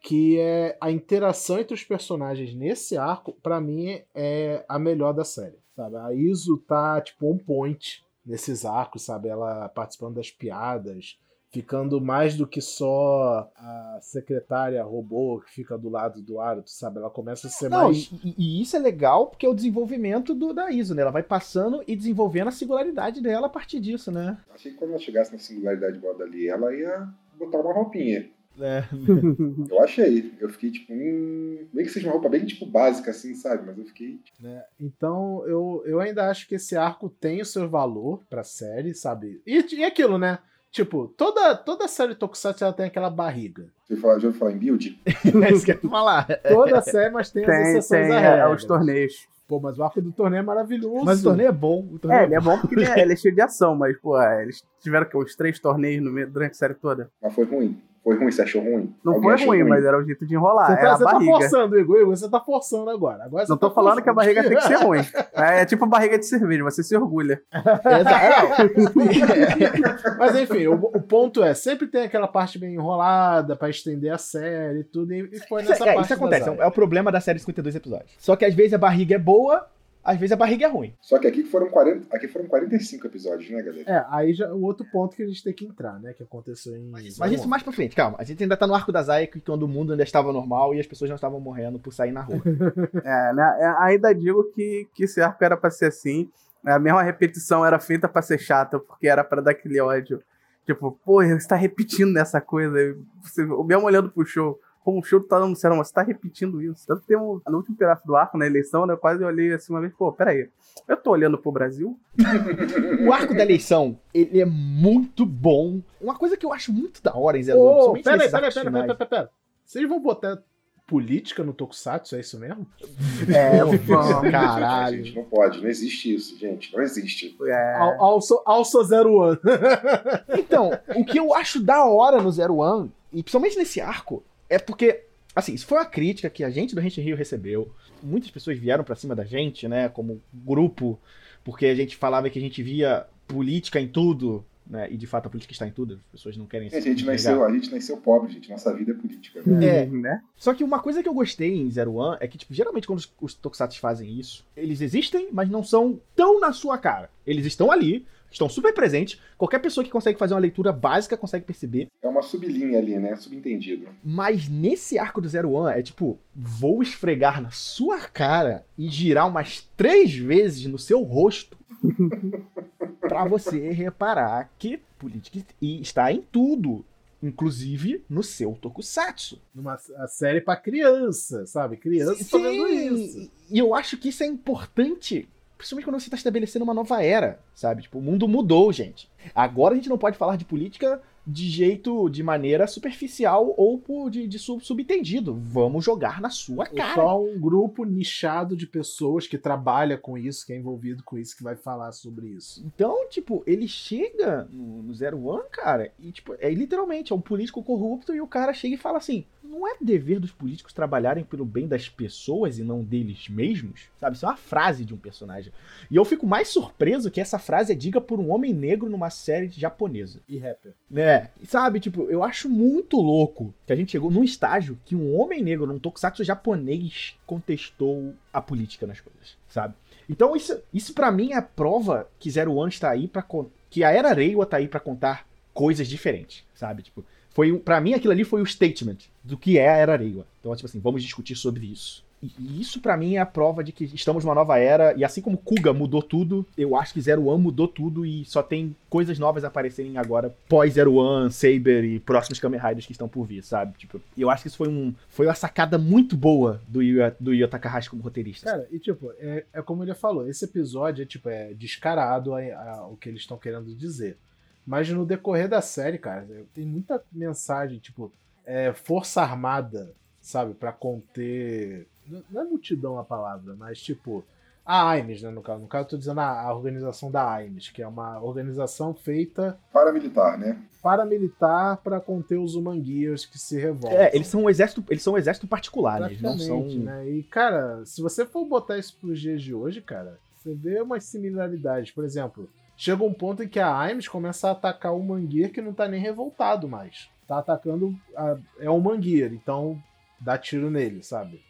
que é a interação entre os personagens nesse arco, pra mim, é a melhor da série, sabe? A Iso tá, tipo, on point nesses arcos, sabe? Ela participando das piadas, ficando mais do que só a secretária robô que fica do lado do Aruto, sabe? Ela começa a ser Não, mais. e, e isso é legal porque é o desenvolvimento do, da ISO, né? Ela vai passando e desenvolvendo a singularidade dela a partir disso, né? Achei que quando ela chegasse na singularidade igual dali, ela ia botar uma roupinha. É. Eu achei. Eu fiquei tipo, hum, meio que seja uma roupa bem tipo básica, assim, sabe? Mas eu fiquei. né? Então eu, eu ainda acho que esse arco tem o seu valor pra série, sabe? E, e aquilo, né? Tipo, toda, toda série Tokusatsu ela tem aquela barriga. Ouviu falar, já ouviu falar em build? É isso que eu ia falar. Toda série, mas tem, as Tem, exceções tem é, os torneios. Pô, mas o arco do torneio é maravilhoso. Mas o torneio é bom. O torneio É, ele é bom porque ele é, ele é cheio de ação, mas, pô, é, eles tiveram que, os três torneios no meio, durante a série toda. Mas foi ruim. Foi ruim, você achou ruim? Não Alguém foi achou ruim, mas era o jeito de enrolar. Você, era tá, a você tá forçando, Igor. Igor, você tá forçando agora. agora você Não tô tá falando que a forçando. barriga tem que ser ruim. É, é tipo barriga de cerveja, você se orgulha. Exato. Mas enfim, o, o ponto é, sempre tem aquela parte bem enrolada pra estender a série e tudo, e foi Isso, nessa é, parte isso acontece, é, é o problema da série de 52 episódios. Só que às vezes a barriga é boa, às vezes a barriga é ruim. Só que aqui foram, 40, aqui foram 45 episódios, né, galera? É, aí já o outro ponto que a gente tem que entrar, né, que aconteceu em... Mas isso mais pra frente, calma. A gente ainda tá no arco da que quando o mundo ainda estava normal e as pessoas não estavam morrendo por sair na rua. É, né? é, ainda digo que, que esse arco era pra ser assim. A mesma repetição era feita pra ser chata, porque era pra dar aquele ódio. Tipo, pô, você tá repetindo nessa coisa. Você, mesmo olhando pro show, como o show tá dando certo, mas você tá repetindo isso. Tanto tem um, no último pedaço do arco, na eleição, né, eu quase olhei assim uma vez, pô, peraí, eu tô olhando pro Brasil? O arco da eleição, ele é muito bom. Uma coisa que eu acho muito da hora em Zero Ô, principalmente pera aí, pera aí, pera pera, pera, pera. Vocês vão botar política no Tokusatsu, é isso mesmo? É, Vamos, caralho. Gente, não pode, não existe isso, gente. Não existe. é, Al- Also, also Zero One. Então, o que eu acho da hora no Zero One, e principalmente nesse arco, é porque, assim, isso foi uma crítica que a gente do Rente Rio recebeu. Muitas pessoas vieram pra cima da gente, né, como grupo, porque a gente falava que a gente via política em tudo, né, e de fato a política está em tudo, as pessoas não querem Gente, a gente nasceu, a gente nasceu pobre, gente. Nossa vida é política. Né? É. né? Só que uma coisa que eu gostei em Zero One é que, tipo, geralmente quando os, os Tokusatsu fazem isso, eles existem, mas não são tão na sua cara. Eles estão ali, estão super presentes. Qualquer pessoa que consegue fazer uma leitura básica consegue perceber. É uma sublinha ali, né? Subentendido. Mas nesse arco do Zero One é tipo, vou esfregar na sua cara e girar umas três vezes no seu rosto pra você reparar que política está em tudo. Inclusive no seu tokusatsu. Numa a série pra criança, sabe? Criança tá vendo isso. E eu acho que isso é importante, principalmente quando você está estabelecendo uma nova era, sabe? Tipo, o mundo mudou, gente. Agora a gente não pode falar de política de jeito, de maneira superficial ou por, de, de sub, subentendido. Vamos jogar na sua É cara. só um grupo nichado de pessoas que trabalha com isso, que é envolvido com isso, que vai falar sobre isso. Então, tipo, ele chega no, no Zero One, cara, e, tipo, é literalmente, é um político corrupto e o cara chega e fala assim: não é dever dos políticos trabalharem pelo bem das pessoas e não deles mesmos? Sabe? Isso é uma frase de um personagem. E eu fico mais surpreso que essa frase é diga por um homem negro numa série japonesa. E rapper. Né? Sabe, tipo, eu acho muito louco que a gente chegou num estágio que um homem negro num tokusatsu japonês contestou a política nas coisas, sabe? Então isso, isso para mim é a prova que Zero One está aí para que a Era Reiwa tá aí pra contar coisas diferentes, sabe? Tipo, foi pra mim aquilo ali foi o statement do que é a Era Reiwa. Então, tipo assim, vamos discutir sobre isso. E isso pra mim é a prova de que estamos numa nova era e assim como Kuga mudou tudo, eu acho que Zero One mudou tudo e só tem coisas novas aparecerem agora pós Zero One, Saber e próximos Kamen Riders que estão por vir, sabe? Tipo, eu acho que isso foi um foi uma sacada muito boa do Yu, do Yu Takahashi como roteirista. Cara, e tipo, é, é como ele falou, esse episódio é tipo, é descarado a- a- o que eles estão querendo dizer. Mas no decorrer da série, cara, tem muita mensagem, tipo, é, força armada, sabe, Pra conter. Não é multidão a palavra, mas tipo. A AIMES, né, no caso. No caso, eu tô dizendo a, a organização da AIMES, que é uma organização feita Paramilitar, né? paramilitar pra conter os humanguias que se revoltam. É, eles são um exército, eles são um exército particular, né? Eles não são né? E, cara, se você for botar isso pros dias de hoje, cara, você vê umas similaridades. Por exemplo, chega um ponto em que a Aimes começa a atacar o Mangueir que não tá nem revoltado mais. Tá atacando. a- é o Mangueir, então dá tiro nele, sabe?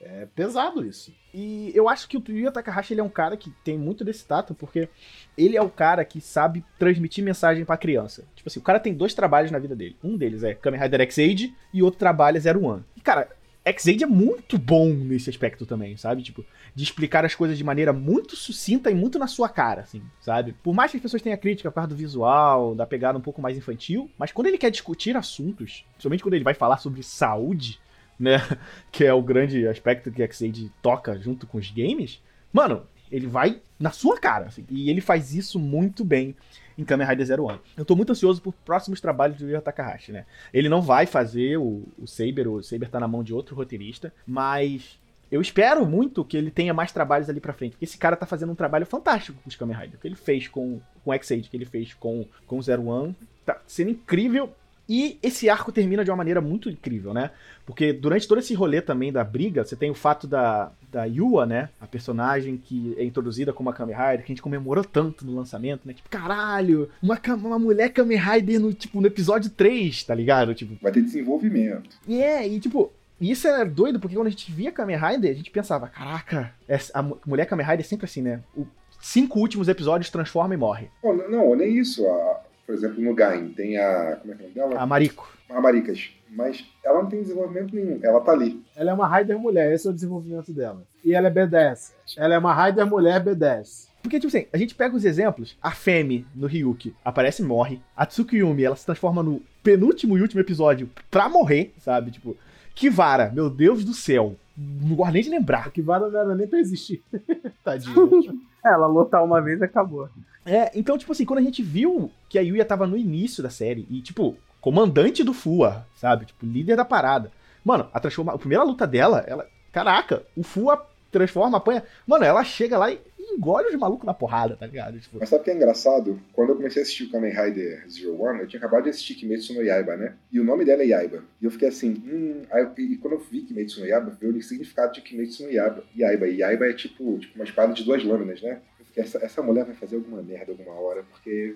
É pesado isso. E eu acho que o Yuya Takahashi ele é um cara que tem muito desse tato, porque ele é o cara que sabe transmitir mensagem pra criança. Tipo assim, o cara tem dois trabalhos na vida dele. Um deles é Kamen Rider X-Age e outro trabalho é Zero One. E, cara, X-Age é muito bom nesse aspecto também, sabe? Tipo, de explicar as coisas de maneira muito sucinta e muito na sua cara, assim, sabe? Por mais que as pessoas tenham crítica por causa do visual, da pegada um pouco mais infantil, mas quando ele quer discutir assuntos, principalmente quando ele vai falar sobre saúde, né? Que é o grande aspecto que X-Age toca junto com os games, mano, ele vai na sua cara, assim, e ele faz isso muito bem em Kamen Rider Zero One. Eu tô muito ansioso por próximos trabalhos do Yu Takahashi, né? Ele não vai fazer o, o Saber, o Saber tá na mão de outro roteirista, mas eu espero muito que ele tenha mais trabalhos ali pra frente, porque esse cara tá fazendo um trabalho fantástico com os Kamen Rider. O que ele fez com, com X-Age, que ele fez com, com Zero One, tá sendo incrível. E esse arco termina de uma maneira muito incrível, né? Porque durante todo esse rolê também da briga, você tem o fato da, da Yua, né? A personagem que é introduzida como a Kamen Rider, que a gente comemorou tanto no lançamento, né? Tipo, caralho, uma, uma mulher Kamen Rider no, tipo, no episódio 3, tá ligado? Tipo, Vai ter desenvolvimento. é, e tipo, isso é doido, porque quando a gente via Kamen Rider, a gente pensava, caraca, a mu- mulher Kamen Rider é sempre assim, né? Os cinco últimos episódios transforma e morre. Pô, n- não, nem isso. A- por exemplo, no Gain tem a. Como é que é o nome dela? A Mariko. A Maricas. Mas ela não tem desenvolvimento nenhum. Ela tá ali. Ela é uma Raider mulher, esse é o desenvolvimento dela. E ela é B10. Ela é uma Raider mulher B10. Porque, tipo assim, a gente pega os exemplos, a Femi no Ryuki aparece e morre. A Tsukiyumi, ela se transforma no penúltimo e último episódio pra morrer, sabe? Tipo, Kivara, meu Deus do céu. Não gosto nem de lembrar. A Kivara não era nem pra existir. Tadinho. É, ela lutar uma vez e acabou. É, então, tipo assim, quando a gente viu que a Yuya tava no início da série e, tipo, comandante do FUA, sabe? Tipo, líder da parada. Mano, a, transforma... a primeira luta dela, ela. Caraca, o FUA transforma, apanha. Mano, ela chega lá e engole os malucos na porrada, tá ligado? Tipo, Mas sabe o que é engraçado? Quando eu comecei a assistir o Kamen Rider Zero One, eu tinha acabado de assistir Kimetsu no Yaiba, né? E o nome dela é Yaiba. E eu fiquei assim, hum. Eu- e quando eu vi Kimetsu no Yaiba, eu vi o significado de Kimetsu no Yaiba. Yaiba. E Yaiba é tipo, tipo uma espada de duas lâminas, né? Essa, essa mulher vai fazer alguma merda alguma hora, porque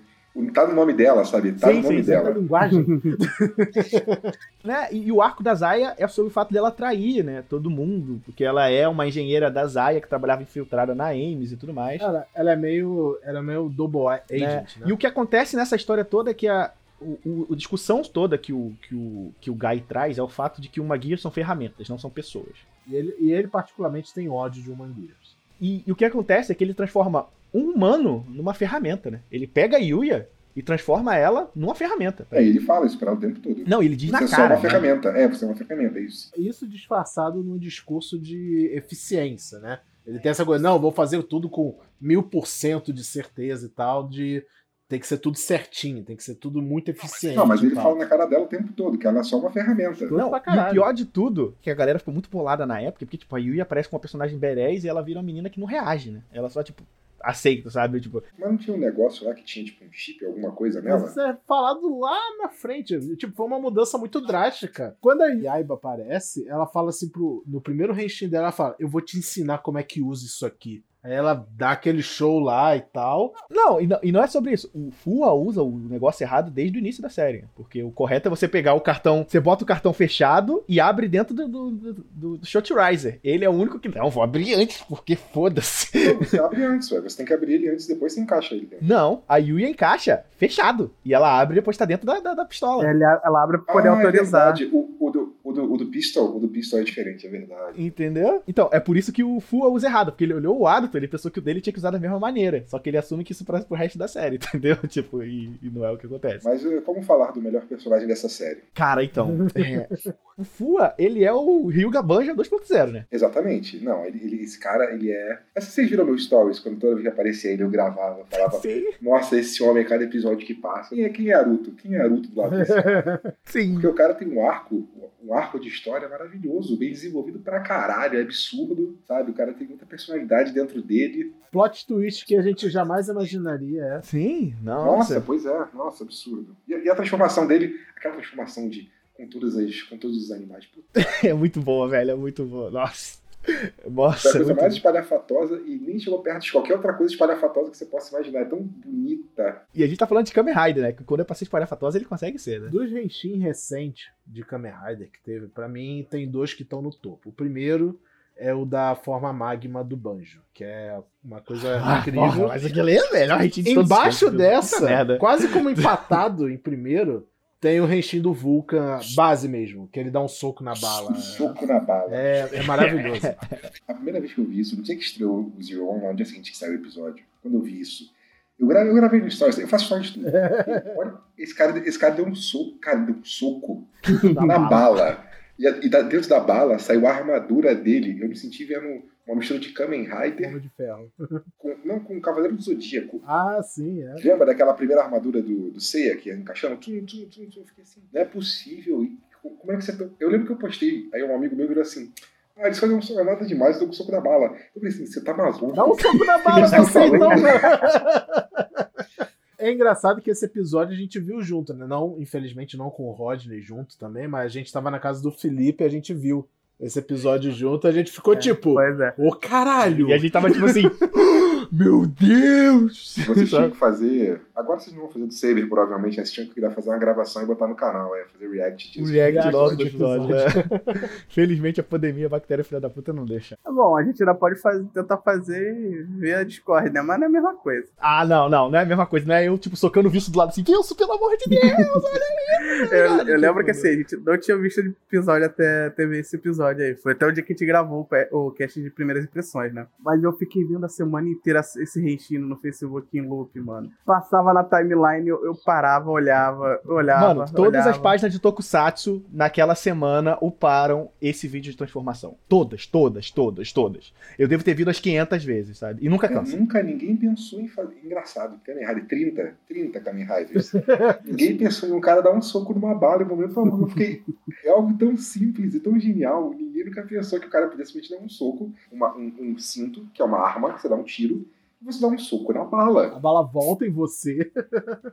tá no nome dela, sabe? Tá Sim, no nome sim, sim, Essa dela. linguagem. né? E, e o arco da Zaya é sobre o fato dela atrair, né? Todo mundo. Porque ela é uma engenheira da Zaya que trabalhava infiltrada na Ames e tudo mais. Ela, ela é meio. Ela é meio double agent, né? E o que acontece nessa história toda é que a, o, o- a discussão toda que o, que, o, que o Guy traz é o fato de que uma guia são ferramentas, não são pessoas. E ele, e ele particularmente tem ódio de Humangueiros. E, e o que acontece é que ele transforma um humano numa ferramenta, né? Ele pega a Yuya e transforma ela numa ferramenta. É, ele fala isso pra ela o tempo todo. Não, ele diz Você na é só cara. uma né? ferramenta. É, você é uma ferramenta, é isso. Isso disfarçado num discurso de eficiência, né? Ele tem essa coisa, não, vou fazer tudo com mil por cento de certeza e tal, de tem que ser tudo certinho, tem que ser tudo muito eficiente. Não, mas ele fala na cara dela o tempo todo, que ela é só uma ferramenta. Não, pra e o pior de tudo, que a galera ficou muito bolada na época, porque, tipo, a Yui aparece com uma personagem berés e ela vira uma menina que não reage, né? Ela só, tipo, aceita, sabe? Tipo, Mas não tinha um negócio lá que tinha, tipo, um chip, alguma coisa Mas nela? isso é falado lá na frente. Tipo, foi uma mudança muito drástica. Quando a Yaiba aparece, ela fala assim pro. No primeiro renshin dela, ela fala: Eu vou te ensinar como é que usa isso aqui. Aí ela dá aquele show lá e tal. Não, e não, e não é sobre isso. O FUA usa o negócio errado desde o início da série. Porque o correto é você pegar o cartão, você bota o cartão fechado e abre dentro do, do, do, do Shot Riser. Ele é o único que. Não, vou abrir antes, porque foda-se. Você abre antes, ué. Você tem que abrir ele antes e depois você encaixa ele dentro. Não, a Yui encaixa fechado. E ela abre e depois tá dentro da, da, da pistola. Ela, ela abre pra poder ah, autorizar. É o, o, do, o, do, o do Pistol, o do Pistol é diferente, é verdade. Entendeu? Então, é por isso que o FUA usa errado, porque ele olhou o Ele pensou que o dele tinha que usar da mesma maneira. Só que ele assume que isso para pro resto da série, entendeu? Tipo, e, e não é o que acontece. Mas eh, como falar do melhor personagem dessa série? Cara, então, é, o FUA, ele é o Ryuga Banja 2.0, né? Exatamente. Não, ele, ele- esse cara, ele é. Vocês viram meus stories, quando toda vez que aparecia ele, eu gravava, falava. Sim, Nossa, esse homem, cada episódio que passa. Quem é, quem é Aruto? Quem é Aruto do lado desse cara? sim. Porque o cara tem um arco, um arco de história maravilhoso, bem desenvolvido pra caralho, é absurdo, sabe? O cara tem muita personalidade dentro dele. Plot twist que a gente jamais imaginaria. É. Sim, Nossa, nossa. pois é, nossa, absurdo. E, a- e a transformação dele, aquela transformação de com todas as com todos os animais. Puta, É muito boa, velho, é muito boa. Nossa. é a Nossa, é coisa muito mais espalhafatosa e nem chegou perto de qualquer outra coisa espalhafatosa que você possa imaginar. É tão bonita. E a gente tá falando de Kamen Rider, né? Que quando é pra ser espalhafatosa, ele consegue ser, né? Dos Henshin recentes de Kamen Rider que teve, pra mim, tem dois que estão no topo. O primeiro é o da forma magma do banjo, que é uma coisa Ah, incrível. porra, mas aquele é melhor Embaixo dessa, merda. quase como empatado em primeiro, tem o renchinho do Vulcan base mesmo, que ele dá um soco na bala. Um soco na bala. É, é maravilhoso. A primeira vez que eu vi isso, no dia que estreou o Zero One, no dia seguinte que saiu o episódio, quando eu vi isso, eu gravei, eu gravei no Stories, eu faço Stories de tudo. Olha, esse cara, esse cara deu um soco, cara, deu um soco na bala. E, a- e da- dentro da bala saiu a armadura dele. Eu me senti vendo uma mistura de Kamen Rider Homem de ferro. com, não, com o Cavaleiro do Zodíaco. Ah, sim, é. Lembra daquela primeira armadura do, do Seiya que ia encaixando? Tum, tum, tum, tum. Eu fiquei assim, não é possível. E co- como é que você. tá- Eu lembro que eu postei, aí um amigo meu virou assim. Ah, eles fazem um soco nada demais, eu dou com o soco da bala. Eu falei assim, você tá maluco? Dá um soco na bala, tão você então. É engraçado que esse episódio a gente viu junto, né? Não, infelizmente não com o Rodney junto também, mas a gente tava na casa do Felipe e a gente viu esse episódio junto, a gente ficou tipo, Pois é. ô caralho! E a gente tava tipo assim, meu Deus! Vocês tinham que fazer. Agora vocês não vão fazer do Saber, provavelmente, né? Vocês tinham que ir fazer uma gravação e botar no canal, é, fazer react disso. react nosso do episódio. né? Felizmente a pandemia, a bactéria filha da puta não deixa. Tá bom, a gente ainda pode fazer, tentar fazer via Discord, né? Mas não é a mesma coisa. Ah, não, não, não é a mesma coisa, não é eu, tipo, socando o visto do lado assim, Wilson, pelo amor de Deus! Eu, eu lembro que assim, a gente não tinha visto o episódio até, ver esse episódio aí. Foi até o dia que a gente gravou o cast de primeiras impressões, né? Mas eu fiquei vendo a semana inteira esse reenchino no Facebook em loop, mano. Passava na timeline, eu, eu parava, olhava, olhava. Mano, todas olhava. as páginas de Tokusatsu naquela semana uparam esse vídeo de transformação. Todas, todas, todas, todas. Eu devo ter visto as 500 vezes, sabe? E nunca cansa. nunca ninguém pensou em fazer. Engraçado, Kamen Rider, 30, 30 Kamen Riders. ninguém pensou em um cara dar um soco numa bala em um momento algum. Eu fiquei. É algo tão simples e tão genial. Ninguém nunca pensou que o cara pudesse simplesmente dar um soco, uma- um, um cinto, que é uma arma, que você dá um tiro, você dá um soco na bala. A bala volta em você.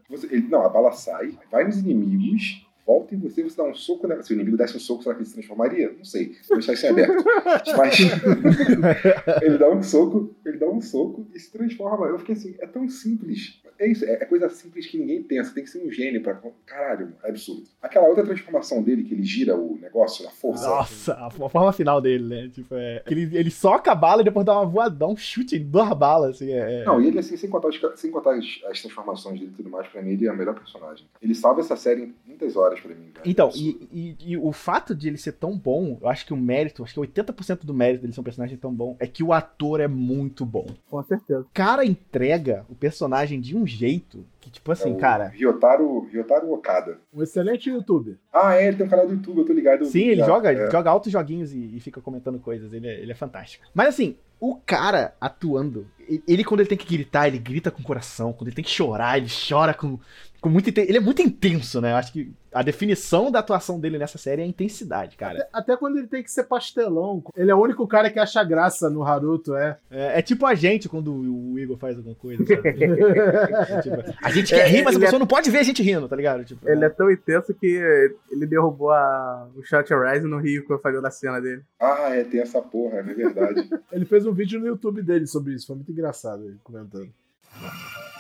Você- ele- não, a bala sai, vai nos inimigos, volta em você, você dá um soco. Né? Se o inimigo desse um soco, será que ele se transformaria? Não sei. Vou deixar isso aberto. Mas ele dá um soco, ele dá um soco e se transforma. Eu fiquei assim, é tão simples. É isso, é, é coisa simples que ninguém pensa. Tem que ser um gênio pra. Caralho, é absurdo. Aquela outra transformação dele, que ele gira o negócio na força. Nossa, a, forma final dele, né? Tipo, é. Ele, ele soca a bala e depois dá uma voada, dá um chute em duas balas, assim. É, é- Não, e ele, assim, sem contar, os- sem contar as, as transformações dele e tudo mais, pra mim, ele é o melhor personagem. Ele salva essa série em muitas horas pra mim. cara. Então, É e, e- e o fato de ele ser tão bom, eu acho que o mérito, acho que 80% do mérito dele ser um personagem tão bom, é que o ator é muito bom. Com certeza. O cara entrega o personagem de um jeito que, tipo assim, É o cara. Ryotaro, Ryotaro Okada. Um excelente youtuber. Ah, é, ele tem um canal do YouTube, eu tô ligado. Sim, ele Já, joga, é. joga altos joguinhos e, e fica comentando coisas. Ele é, ele é fantástico. Mas assim, o cara atuando, ele quando ele tem que gritar, ele grita com o coração. Quando ele tem que chorar, ele chora com, com muito inten- Ele é muito intenso, né? Eu acho que a definição da atuação dele nessa série é a intensidade, cara. Até, até quando ele tem que ser pastelão. Ele é o único cara que acha graça no Haruto, é. É, é tipo a gente quando o Igor faz alguma coisa, sabe? É tipo, a gente quer É, rir, mas a é- pessoa não pode ver a gente rindo, tá ligado? Tipo, Ele é tão intenso que ele derrubou a, o Shot Rise no Rio quando falhou na cena dele. Ah, é, tem essa porra, é verdade. Ele fez um vídeo no YouTube dele sobre isso. Foi muito engraçado ele comentando.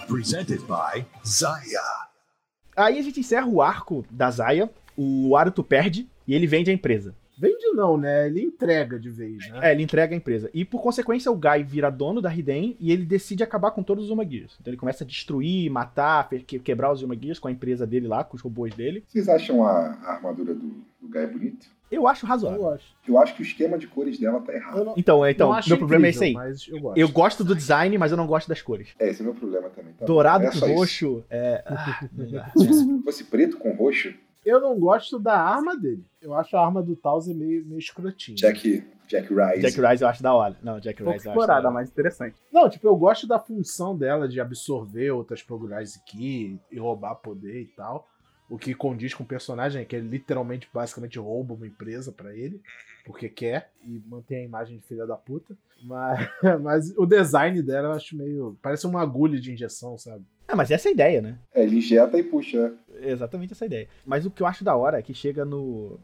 Presented by Zaya. Aí a gente encerra o arco da Zaya, o Aruto perde e ele vende a empresa. Vende não, né? Ele entrega de vez, né? É, ele entrega a empresa. E por consequência, o Gai vira dono da Hiden e ele decide acabar com todos os Umagears. Então ele começa a destruir, matar, quebrar os Umagears com a empresa dele lá, com os robôs dele. Vocês acham a, a armadura do, do Guy bonita? Eu acho razoável. Eu acho. Eu acho que o esquema de cores dela tá errado. Não, Então, é, então acho meu problema é incrível, esse aí. Mas eu gosto. Eu gosto do design, mas eu não gosto das cores. É, esse é meu problema também. Tá? Dourado é com roxo, é... ah. Se fosse preto com roxo, Eu não gosto da arma dele. Eu acho a arma do Towser meio, meio escrotinha. Jack, Jack Rise. Jack Rise eu acho da hora. Não, Jack Rise eu acho da explorada, hora. mas interessante. Não, tipo, eu gosto da função dela de absorver outras Progress aqui e roubar poder e tal. O que condiz com o personagem é que ele literalmente, basicamente, rouba uma empresa pra ele, porque quer, e mantém a imagem de filha da puta. Mas, mas o design dela eu acho meio. Parece uma agulha de injeção, sabe? Ah, mas essa é a ideia, né? É, ele injeta e puxa. Exatamente essa ideia. Mas o que eu acho da hora é que chega no,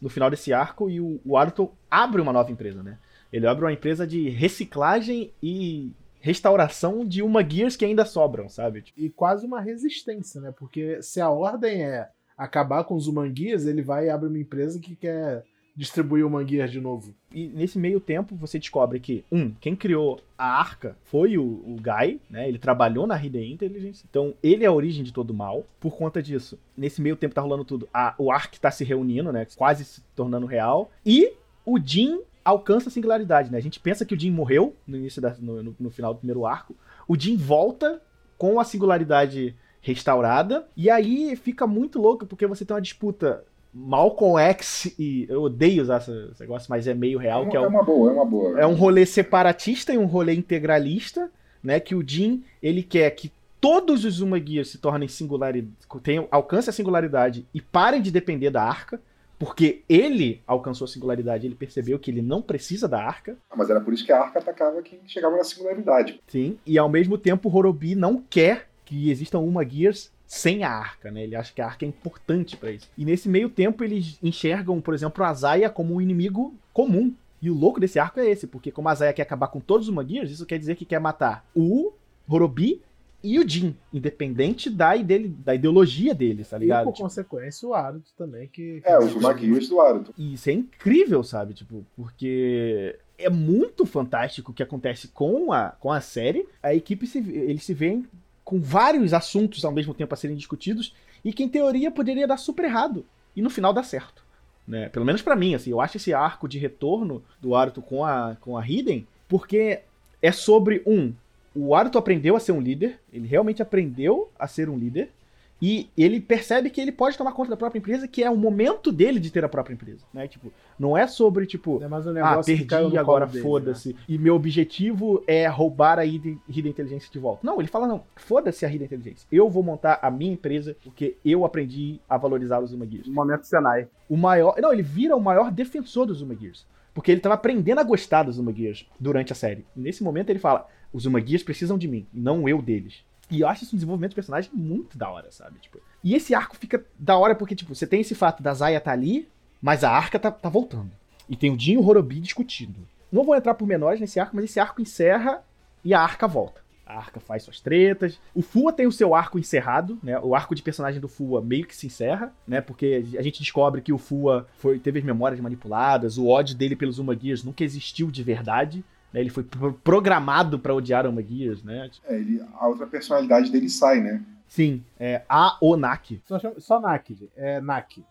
no final desse arco e o, o Aruto abre uma nova empresa, né? Ele abre uma empresa de reciclagem e restauração de uma Gears que ainda sobram, sabe? Tipo, E quase uma resistência, né? Porque se a ordem é acabar com os humanguias, ele vai e abre uma empresa que quer distribuir o Manguear de novo. E nesse meio tempo você descobre que, um, quem criou a arca foi o, o Guy, né? Ele trabalhou na Hidden Intelligence. Então, ele é a origem de todo o mal. Por conta disso, nesse meio tempo tá rolando tudo. A, o Ark tá se reunindo, né? Quase se tornando real. E o Jin alcança a singularidade, né? A gente pensa que o Jin morreu no início da, no, no, no final do primeiro arco. O Jin volta com a singularidade restaurada. E aí fica muito louco, porque você tem uma disputa Malcolm X e. Eu odeio usar esse negócio, mas é meio real, que é é um, uma boa, é uma boa. é um rolê separatista e um rolê integralista, né? Que o Jin, ele quer que todos os Zuma Gears se tornem singularidade, tenham, alcancem a singularidade e parem de depender da arca, porque ele alcançou a singularidade, ele percebeu que ele não precisa da arca, Ah, Mas era por isso que a arca atacava quem chegava na singularidade. sim, e ao mesmo tempo o Horobi não quer que existam uma Gears sem a arca, né? Ele acha que a arca é importante pra isso. E nesse meio tempo eles enxergam, por exemplo, a Zaya como um inimigo comum. E o louco desse arco é esse, porque como a Zaya quer acabar com todos os Magirs, isso quer dizer que quer matar o Horobi e o Jin, independente da, ide da ideologia deles, tá E ligado? por Tipo, consequência o Aruto também, que. É, os Maguias do Aruto. e isso é incrível, sabe? Tipo, porque é muito fantástico o que acontece com a, com a série. A equipe, se, eles se veem com vários assuntos ao mesmo tempo a serem discutidos e que em teoria poderia dar super errado. E no final dá certo. Né? Pelo menos pra mim, assim, eu acho esse arco de retorno do Aruto com a, com a Hiden, porque é sobre um. O Aruto aprendeu a ser um líder, ele realmente aprendeu a ser um líder, e ele percebe que ele pode tomar conta da própria empresa, que é o momento dele de ter a própria empresa, né? Tipo, não é sobre, tipo, É mais um ah, perdi, agora foda-se. E meu objetivo é roubar a Hidden Inteligência de volta. Não, ele fala, não, foda-se a Hidden Inteligência. Eu vou montar a minha empresa porque eu aprendi a valorizar os Zuma Gears. Momento Senai. O maior. Não, ele vira o maior defensor dos Zuma Gears. Porque ele tava aprendendo a gostar dos Zuma Gears durante a série. Nesse momento ele fala: os Zuma Gears precisam de mim, não eu deles. E eu acho esse desenvolvimento de personagem muito da hora, sabe? Tipo, e esse arco fica da hora porque, tipo, você tem esse fato da Zaya tá ali, mas a arca tá, tá voltando. E tem o Jin e o Horobi discutindo. Não vou entrar por menores nesse arco, mas esse arco encerra e a arca volta. A arca faz suas tretas. O Fua tem o seu arco encerrado, né? O arco de personagem do Fua meio que se encerra, né? Porque a gente descobre que o Fua foi, teve as memórias manipuladas, o ódio dele pelos Uma Gears nunca existiu de verdade. Né? Ele foi pro- programado pra odiar Uma Gears, né? É, ele, a outra personalidade dele sai, né? Sim, é a Onak. Só, só Nak, é Nak.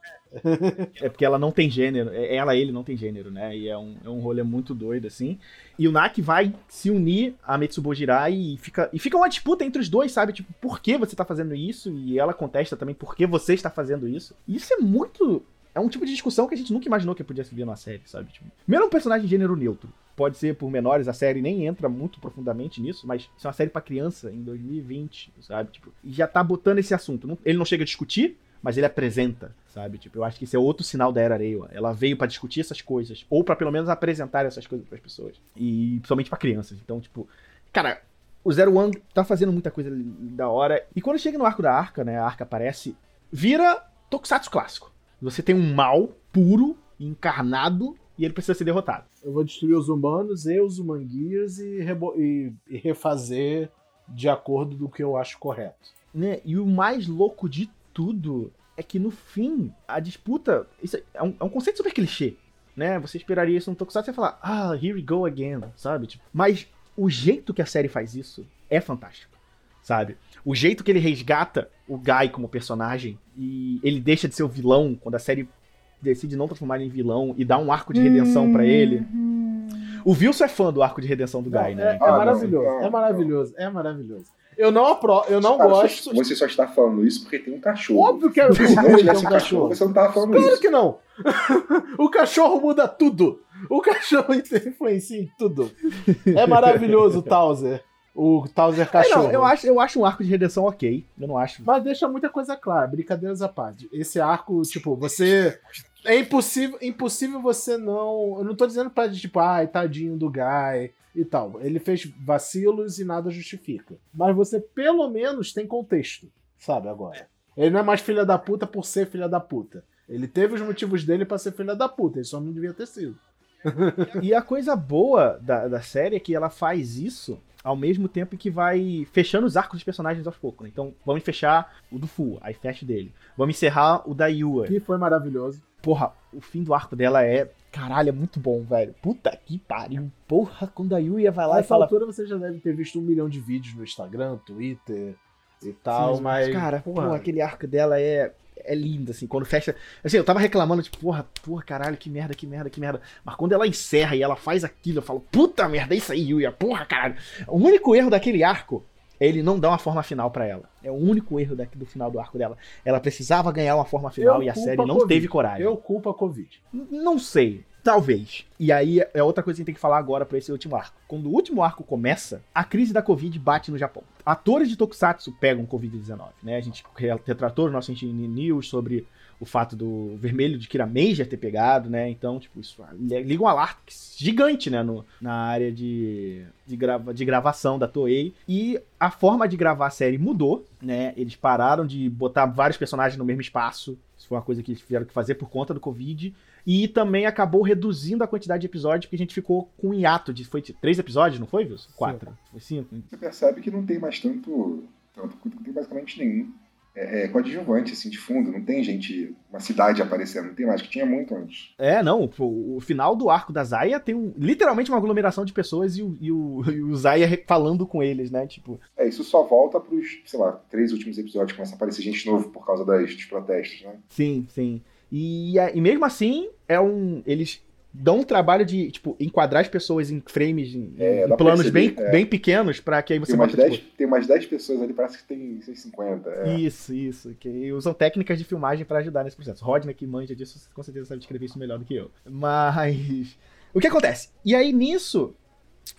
É porque ela não tem gênero. é- Ela e ele não tem gênero, né? E é um, é um rolê muito doido, assim. E o Nak vai se unir a Metsubo Jirai e fica, e fica uma disputa entre os dois, sabe? Tipo, por que você tá fazendo isso? E ela contesta também por que você está fazendo isso. E isso é muito. É um tipo de discussão que a gente nunca imaginou que podia se ver numa série, sabe? Tipo, primeiro é um personagem de gênero neutro. Pode ser por menores, a série nem entra muito profundamente nisso, mas isso é uma série pra criança em 2020, sabe? Tipo, e já tá botando esse assunto. Ele não chega a discutir, mas ele apresenta, sabe? Tipo, eu acho que esse é outro sinal da Era Areia. Ela veio pra discutir essas coisas, ou pra pelo menos apresentar essas coisas pras pessoas. E principalmente pra crianças. Então, tipo, cara, o Zero One tá fazendo muita coisa da hora. E quando chega no arco da arca, né? A arca aparece, vira Tokusatsu clássico. Você tem um mal puro, encarnado, e ele precisa ser derrotado. Eu vou destruir os humanos e os humanguias e, e- e refazer de acordo do que eu acho correto. né? E o mais louco de tudo é que no fim, a disputa. Isso é um, é um conceito super clichê. Né? Você esperaria isso no Tokusatsu e falar, ah, here we go again, sabe? Tipo, mas o jeito que a série faz isso é fantástico, sabe? O jeito que ele resgata o Guy como personagem e ele deixa de ser o vilão quando a série decide não transformar ele em vilão e dá um arco de redenção pra ele. O Wilson é fã do arco de redenção do Guy, Não, né? é, é Ah, não, maravilhoso, não, é maravilhoso, é maravilhoso. Eu não apro eu não Cara, gosto. Você só está falando isso porque tem um cachorro. Óbvio que é Se não tivesse um cachorro, cachorro. você não tava falando Claro isso. que não. o cachorro muda tudo. O cachorro influencia em tudo. É maravilhoso o Towser. O Towser É, cachorro. não, eu acho, eu acho um arco de redenção ok. Eu não acho. Mas deixa muita coisa clara, brincadeiras à parte. Esse arco, tipo, você. É impossível, impossível você não. Eu não tô dizendo pra tipo, ai, tadinho do Guy e tal. Ele fez vacilos e nada justifica. Mas você pelo menos tem contexto, sabe, agora. Ele não é mais filha da puta por ser filha da puta. Ele teve os motivos dele pra ser filha da puta, ele só não devia ter sido. E a coisa boa da, da série é que ela faz isso ao mesmo tempo que vai fechando os arcos dos personagens aos poucos. Né? Então, vamos fechar o do Fu, aí fecha dele. Vamos encerrar o da Yua. Que foi maravilhoso. Porra, o fim do arco dela é. Caralho, é muito bom, velho. Puta que pariu. Porra, quando a Yuya vai lá A e fala. altura você já deve ter visto um milhão de vídeos no Instagram, Twitter e tal, Sim, mas. Cara, porra, porra, aquele arco dela é. É lindo, assim, quando fecha. Assim, eu tava reclamando, tipo, porra, porra, caralho, que merda, que merda, que merda. Mas quando ela encerra e ela faz aquilo, eu falo, puta merda, é isso aí, Yuya, porra, caralho. O único erro daquele arco é ele não dar uma forma final pra ela. É o único erro daqui do final do arco dela. Ela precisava ganhar uma forma final Eu e a série a não teve coragem. Eu culpo a Covid. N- Não sei. Talvez. E aí é outra coisa que a gente tem que falar agora pra esse último arco. Quando o último arco começa, a crise da Covid bate no Japão. Atores de Tokusatsu pegam Covid-19, né? A gente retratou no nosso news sobre o fato do vermelho de Kira ter pegado, né? Então, tipo, isso liga um alarme gigante, né? No, na área de, de, grava, de gravação da Toei. E a forma de gravar a série mudou, né? Eles pararam de botar vários personagens no mesmo espaço. Isso foi uma coisa que eles tiveram que fazer por conta do Covid. E também acabou reduzindo a quantidade de episódios, porque a gente ficou com um hiato de. Foi três episódios, não foi, Wilson? Quatro. Foi cinco? Você percebe que não tem mais tanto. tanto não tem basicamente nenhum. É, é coadjuvante, assim, de fundo. Não tem gente. Uma cidade aparecendo. Não tem mais, que tinha muito antes. É, não. O, o final do arco da Zaya tem um, literalmente uma aglomeração de pessoas e o, e o, e o Zaya falando com eles, né? Tipo, É, isso só volta pros, sei lá, três últimos episódios que começa a aparecer gente novo por causa das, dos protestos, né? sim, sim. E, e mesmo assim, é um. Eles dão um trabalho de, tipo, enquadrar as pessoas em frames, em, É, em planos perceber, bem, é. bem pequenos, pra que aí você Tem umas, bota, 10, tipo, tem umas 10 pessoas ali, parece que tem 150. É. Isso, isso. Que usam técnicas de filmagem pra ajudar nesse processo. Rodney, que manja disso, com certeza sabe descrever isso melhor do que eu. Mas. O que acontece? E aí nisso.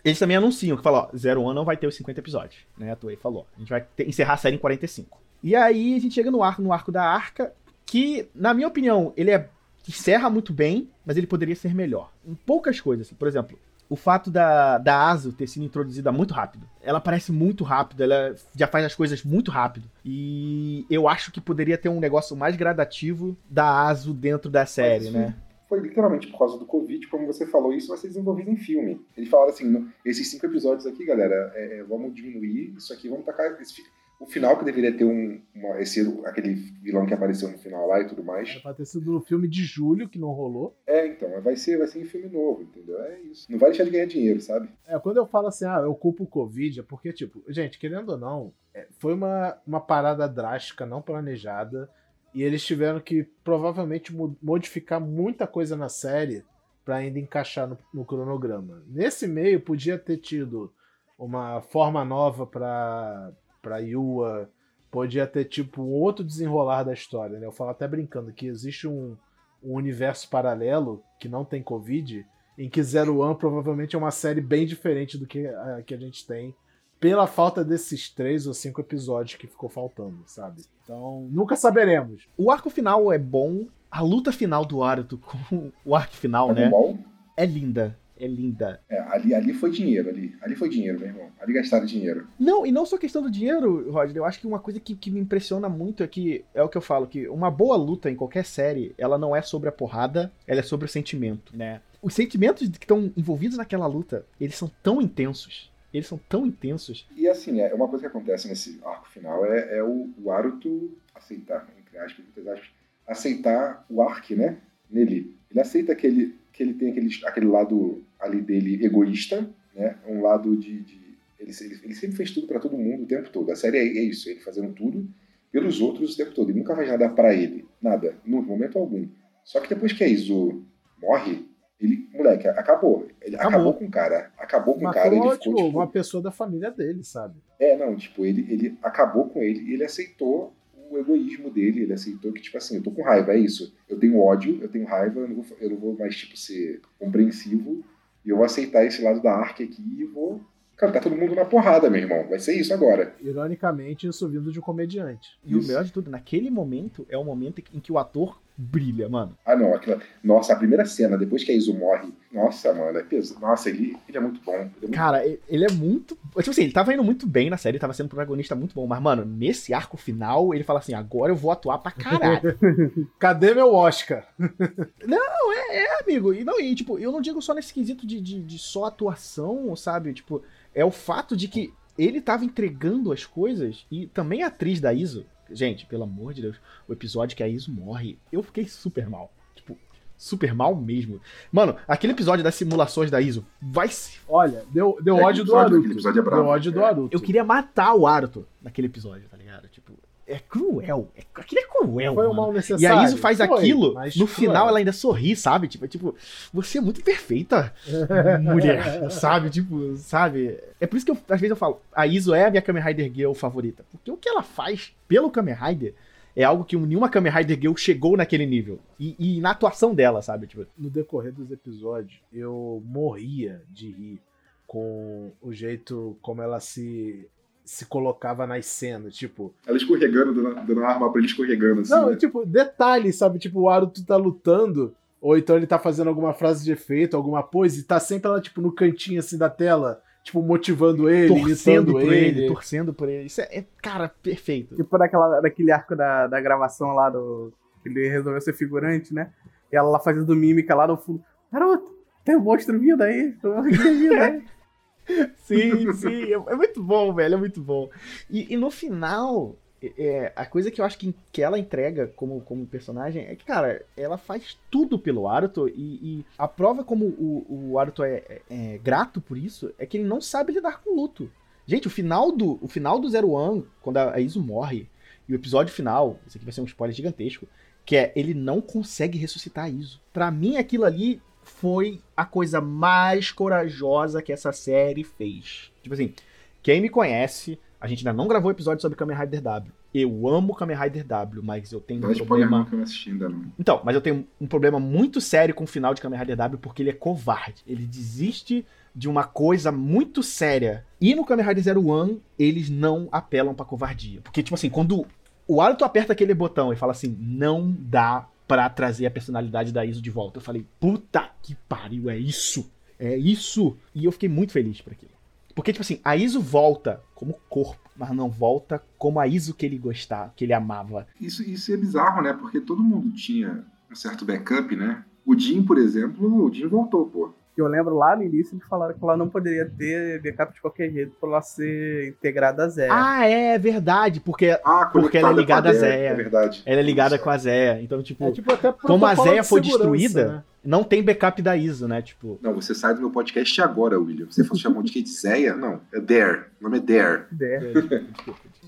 Eles também anunciam que falam, ó, Zero One não vai ter os 50 episódios, né? A Toei falou. A gente vai ter- encerrar a série em 45. E aí a gente chega no arco, no arco da Arca, que, na minha opinião, ele é. encerra muito bem, mas ele poderia ser melhor. Em poucas coisas, assim. Por exemplo, o fato da, da Aso ter sido introduzida muito rápido. Ela aparece muito rápido, ela já faz as coisas muito rápido. E eu acho que poderia ter um negócio mais gradativo da Aso dentro da série, né? Foi literalmente por causa do Covid, como você falou, isso vai ser desenvolvido em filme. Eles falaram assim: "No- esses cinco episódios aqui, galera, é, é, vamos diminuir isso aqui, vamos tacar. esse o final que deveria ter um. Uma, esse, aquele vilão que apareceu no final lá e tudo mais. Era pra ter sido no filme de julho, que não rolou. É, então, vai ser, vai ser em filme novo, entendeu? É isso. Não vai deixar de ganhar dinheiro, sabe? É, quando eu falo assim, ah, eu culpo o Covid, é porque, tipo, gente, querendo ou não, é, foi uma, uma parada drástica, não planejada, e eles tiveram que provavelmente mo- modificar muita coisa na série pra ainda encaixar no, no cronograma. Nesse meio, podia ter tido uma forma nova pra, pra Yua, podia ter, tipo, um outro desenrolar da história, né? Eu falo até brincando que existe um, um universo paralelo que não tem Covid, em que Zero One provavelmente é uma série bem diferente do que a que a gente tem, pela falta desses três ou cinco episódios que ficou faltando, sabe? Então, nunca saberemos. O arco final é bom, a luta final do Aruto com o arco final, Dragon né? Ball, É linda. É linda. é, ali, ali foi dinheiro, ali. Ali foi dinheiro, meu irmão. Ali gastaram dinheiro. Não, e não só questão do dinheiro, Roger. Eu acho que uma coisa que, que me impressiona muito é que é o que eu falo, que uma boa luta em qualquer série, ela não é sobre a porrada, ela é sobre o sentimento, né? Os sentimentos que estão envolvidos naquela luta, eles são tão intensos. Eles são tão intensos. E assim, é uma coisa que acontece nesse arco final é, é o, o Aruto aceitar, entre aspas, muitas aspas, aceitar o Ark, né? Nele. Ele aceita que ele, que ele tem aquele, aquele lado ali dele egoísta, né? Um lado de. de- ele, ele, ele sempre fez tudo pra todo mundo o tempo todo. A série é, é isso, ele fazendo tudo pelos outros o tempo todo. Ele nunca faz nada pra ele. Nada. No momento algum. Só que depois que a Izu morre, ele, moleque, acabou. Ele acabou, Acabou. com o cara. Acabou com o cara. Ele ficou, tipo, tipo, uma pessoa da família dele, sabe? é, não, tipo, ele, ele acabou com ele e ele aceitou o egoísmo dele, ele aceitou que, tipo assim, eu tô com raiva, é isso. Eu tenho ódio, eu tenho raiva, eu não vou, eu não vou mais, tipo, ser compreensivo e eu vou aceitar esse lado da Ark aqui e vou. Tá todo mundo na porrada, meu irmão. Vai ser isso agora. Ironicamente, isso vindo de um comediante. E o melhor de tudo, naquele momento, é o momento em que o ator brilha, mano. Ah, não, aquela. Nossa, a primeira cena, depois que a Iso morre. Nossa, mano, é pesado. Nossa, ele, ele é muito bom. Ele é muito Cara, ele é muito. Tipo assim, ele tava indo muito bem na série, tava sendo um protagonista muito bom. Mas, mano, nesse arco final, ele fala assim: agora eu vou atuar pra caralho. Cadê meu Oscar? é, amigo. E não, e tipo, eu não digo só nesse quesito de, de, de só atuação, sabe? Tipo, é o fato de que ele tava entregando as coisas e também a atriz da ISO. Gente, pelo amor de Deus, o episódio que a ISO morre, eu fiquei super mal. Tipo, super mal mesmo. Mano, aquele episódio das simulações da ISO vai se Olha, deu, deu É, ódio do episódio- Aruto. aquele episódio é. Deu ódio do É. Aruto. Eu queria matar o Aruto naquele episódio, tá ligado? É cruel. É, aquilo é cruel, Foi um mano. mal E necessário. a Iso faz Foi, aquilo, no foi. final ela ainda sorri, sabe? Tipo, é tipo, você é muito perfeita, mulher, sabe? Tipo, sabe? É por isso que eu, às vezes eu falo, a Iso é a minha Kamen Rider Girl favorita. Porque o que ela faz pelo Kamen Rider é algo que nenhuma Kamen Rider Girl chegou naquele nível. E, e na atuação dela, sabe? Tipo, no decorrer dos episódios, eu morria de rir com o jeito como ela se, se colocava nas cenas. Tipo, Ela escorregando, dando, dando arma pra ele escorregando, assim. não, né? tipo, detalhe, sabe? Tipo, o Aruto tá lutando, ou então ele tá fazendo alguma frase de efeito, alguma pose, e tá sempre ela, tipo, no cantinho assim da tela, tipo, motivando ele, torcendo por ele, ele. torcendo por ele. Isso é, é, cara, perfeito. Tipo daquela, daquele arco da, da gravação lá do. que ele resolveu ser figurante, né? E ela lá fazendo mímica lá no fundo. Garoto, tem um monstro vindo aí. Tem um monstro vindo aí. Sim, sim, é, é muito bom, velho, é muito bom. E, e no final, é- é, a coisa que eu acho que, que ela entrega como, como personagem é que, cara, ela faz tudo pelo Aruto e, e a prova como o, o Aruto é, é- é grato por isso é que ele não sabe lidar com o luto. Gente, o final do, o final do Zero One, quando a, a Iso morre, e o episódio final, isso aqui vai ser um spoiler gigantesco, que é ele não consegue ressuscitar a Iso. Pra mim, aquilo ali foi a coisa mais corajosa que essa série fez. Tipo assim, quem me conhece, a gente ainda não gravou episódio sobre Kamen Rider W. Eu amo Kamen Rider W, mas eu tenho um problema. que eu assisti ainda não. Então, mas eu tenho um problema muito sério com o final de Kamen Rider W porque ele é covarde. Ele desiste de uma coisa muito séria. E no Kamen Rider Zero One, eles não apelam pra covardia. Porque, tipo assim, quando o Aruto aperta aquele botão e fala assim, não dá pra trazer a personalidade da Iso de volta. Eu falei, puta que pariu, é isso. É isso. E eu fiquei muito feliz por aquilo. Porque, tipo assim, a Iso volta como corpo, mas não volta como a Iso que ele gostava, que ele amava. Isso, isso é bizarro, né? Porque todo mundo tinha um certo backup, né? O Jim, por exemplo, o Jim voltou, pô. Que eu lembro lá no início eles falaram que ela não poderia ter backup de qualquer jeito pra ela ser integrada a Zé. Ah, é verdade, porque Ah, Porque ela é ligada a Zéia. É verdade. ela é ligada com a Zéia. Então, tipo, É tipo até como a protocolo Zéia foi destruída, né? não tem backup da ISO, né? Tipo, Não, você sai do meu podcast agora, William. Você falou chamou de que de Zéia? Não, é Dare. O nome é Dare. Dé.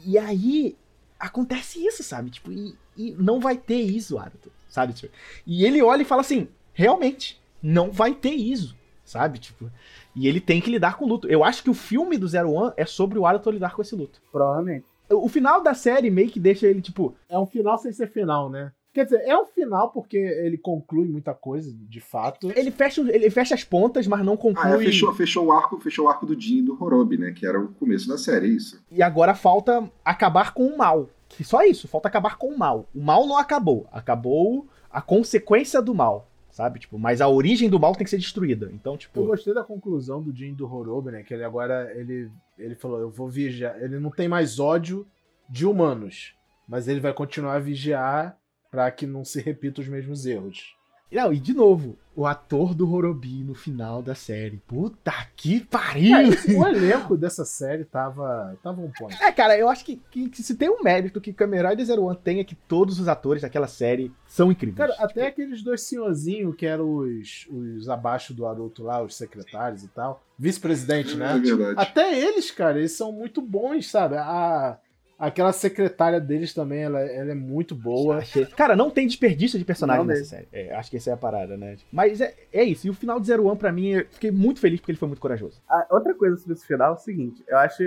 E aí acontece isso, sabe? Tipo, e, e não vai ter ISO, Aruto, sabe? Tipo, E ele olha e fala assim: realmente, não vai ter ISO, sabe? Tipo, e ele tem que lidar com o luto. Eu acho que o filme do Zero One é sobre o Aruto lidar com esse luto. Provavelmente. O final da série meio que deixa ele, tipo, É um final sem ser final, né? Quer dizer, é um final porque ele conclui muita coisa, de fato. ele fecha, ele fecha as pontas, mas não Ah, conclui. é, fechou, fechou o arco, fechou o arco do Jim e do Horobi, né? Que era o começo da série, é isso. E agora falta acabar com o mal. Que só isso, falta acabar com o mal. O mal não acabou. Acabou a consequência do mal, sabe? Tipo, mas a origem do mal tem que ser destruída. Então, Eu tipo, gostei da conclusão do Jin do Horobi, né? Que ele agora, ele, ele falou, eu vou vigiar. Ele não tem mais ódio de humanos, mas ele vai continuar a vigiar pra que não se repitam os mesmos erros. Não, e de novo, o ator do Horobi no final da série. Puta que pariu! o elenco dessa série tava, tava um point. É, cara, eu acho que, que- que se tem um mérito que Kamen Rider Zero One tem é que todos os atores daquela série são incríveis. Cara, até aqueles dois senhorzinhos que eram os, os abaixo do Aruto lá, os secretários e tal. Vice-presidente, É né? verdade. Até eles, cara, eles são muito bons, sabe? A, aquela secretária deles também, ela, ela é muito boa. Achei- Cara, não tem desperdício de personagem Não nessa série. É, acho que essa é a parada, né? Mas é, é isso. E o final de Zero One, pra mim, eu fiquei muito feliz porque ele foi muito corajoso. Ah, outra coisa sobre esse final é o seguinte, eu acho,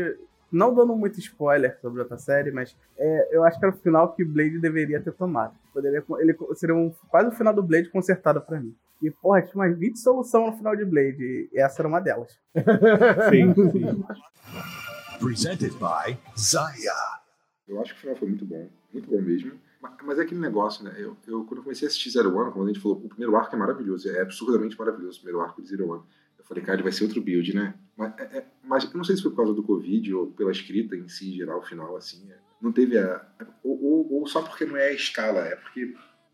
não dando muito spoiler sobre outra série, mas é, eu acho que era o final que Blade deveria ter tomado. Poderia, ele seria um, quase o final do Blade consertado pra mim. E, porra, tinha umas 20 soluções no final de Blade, e essa era uma delas. Sim, sim. Presented by Zaya. Eu acho que o final foi muito bom. Muito bom mesmo. Mas, é aquele negócio, né? Eu, eu, quando eu comecei a assistir Zero One, quando a gente falou, o primeiro arco é maravilhoso, é absurdamente maravilhoso o primeiro arco de Zero One. Eu falei, cara, vai ser outro build, né? Mas, é, é, mas eu não sei se foi por causa do Covid ou pela escrita em si, em geral, final, assim. é, não teve a. Ou, ou- ou só porque não é a escala, é porque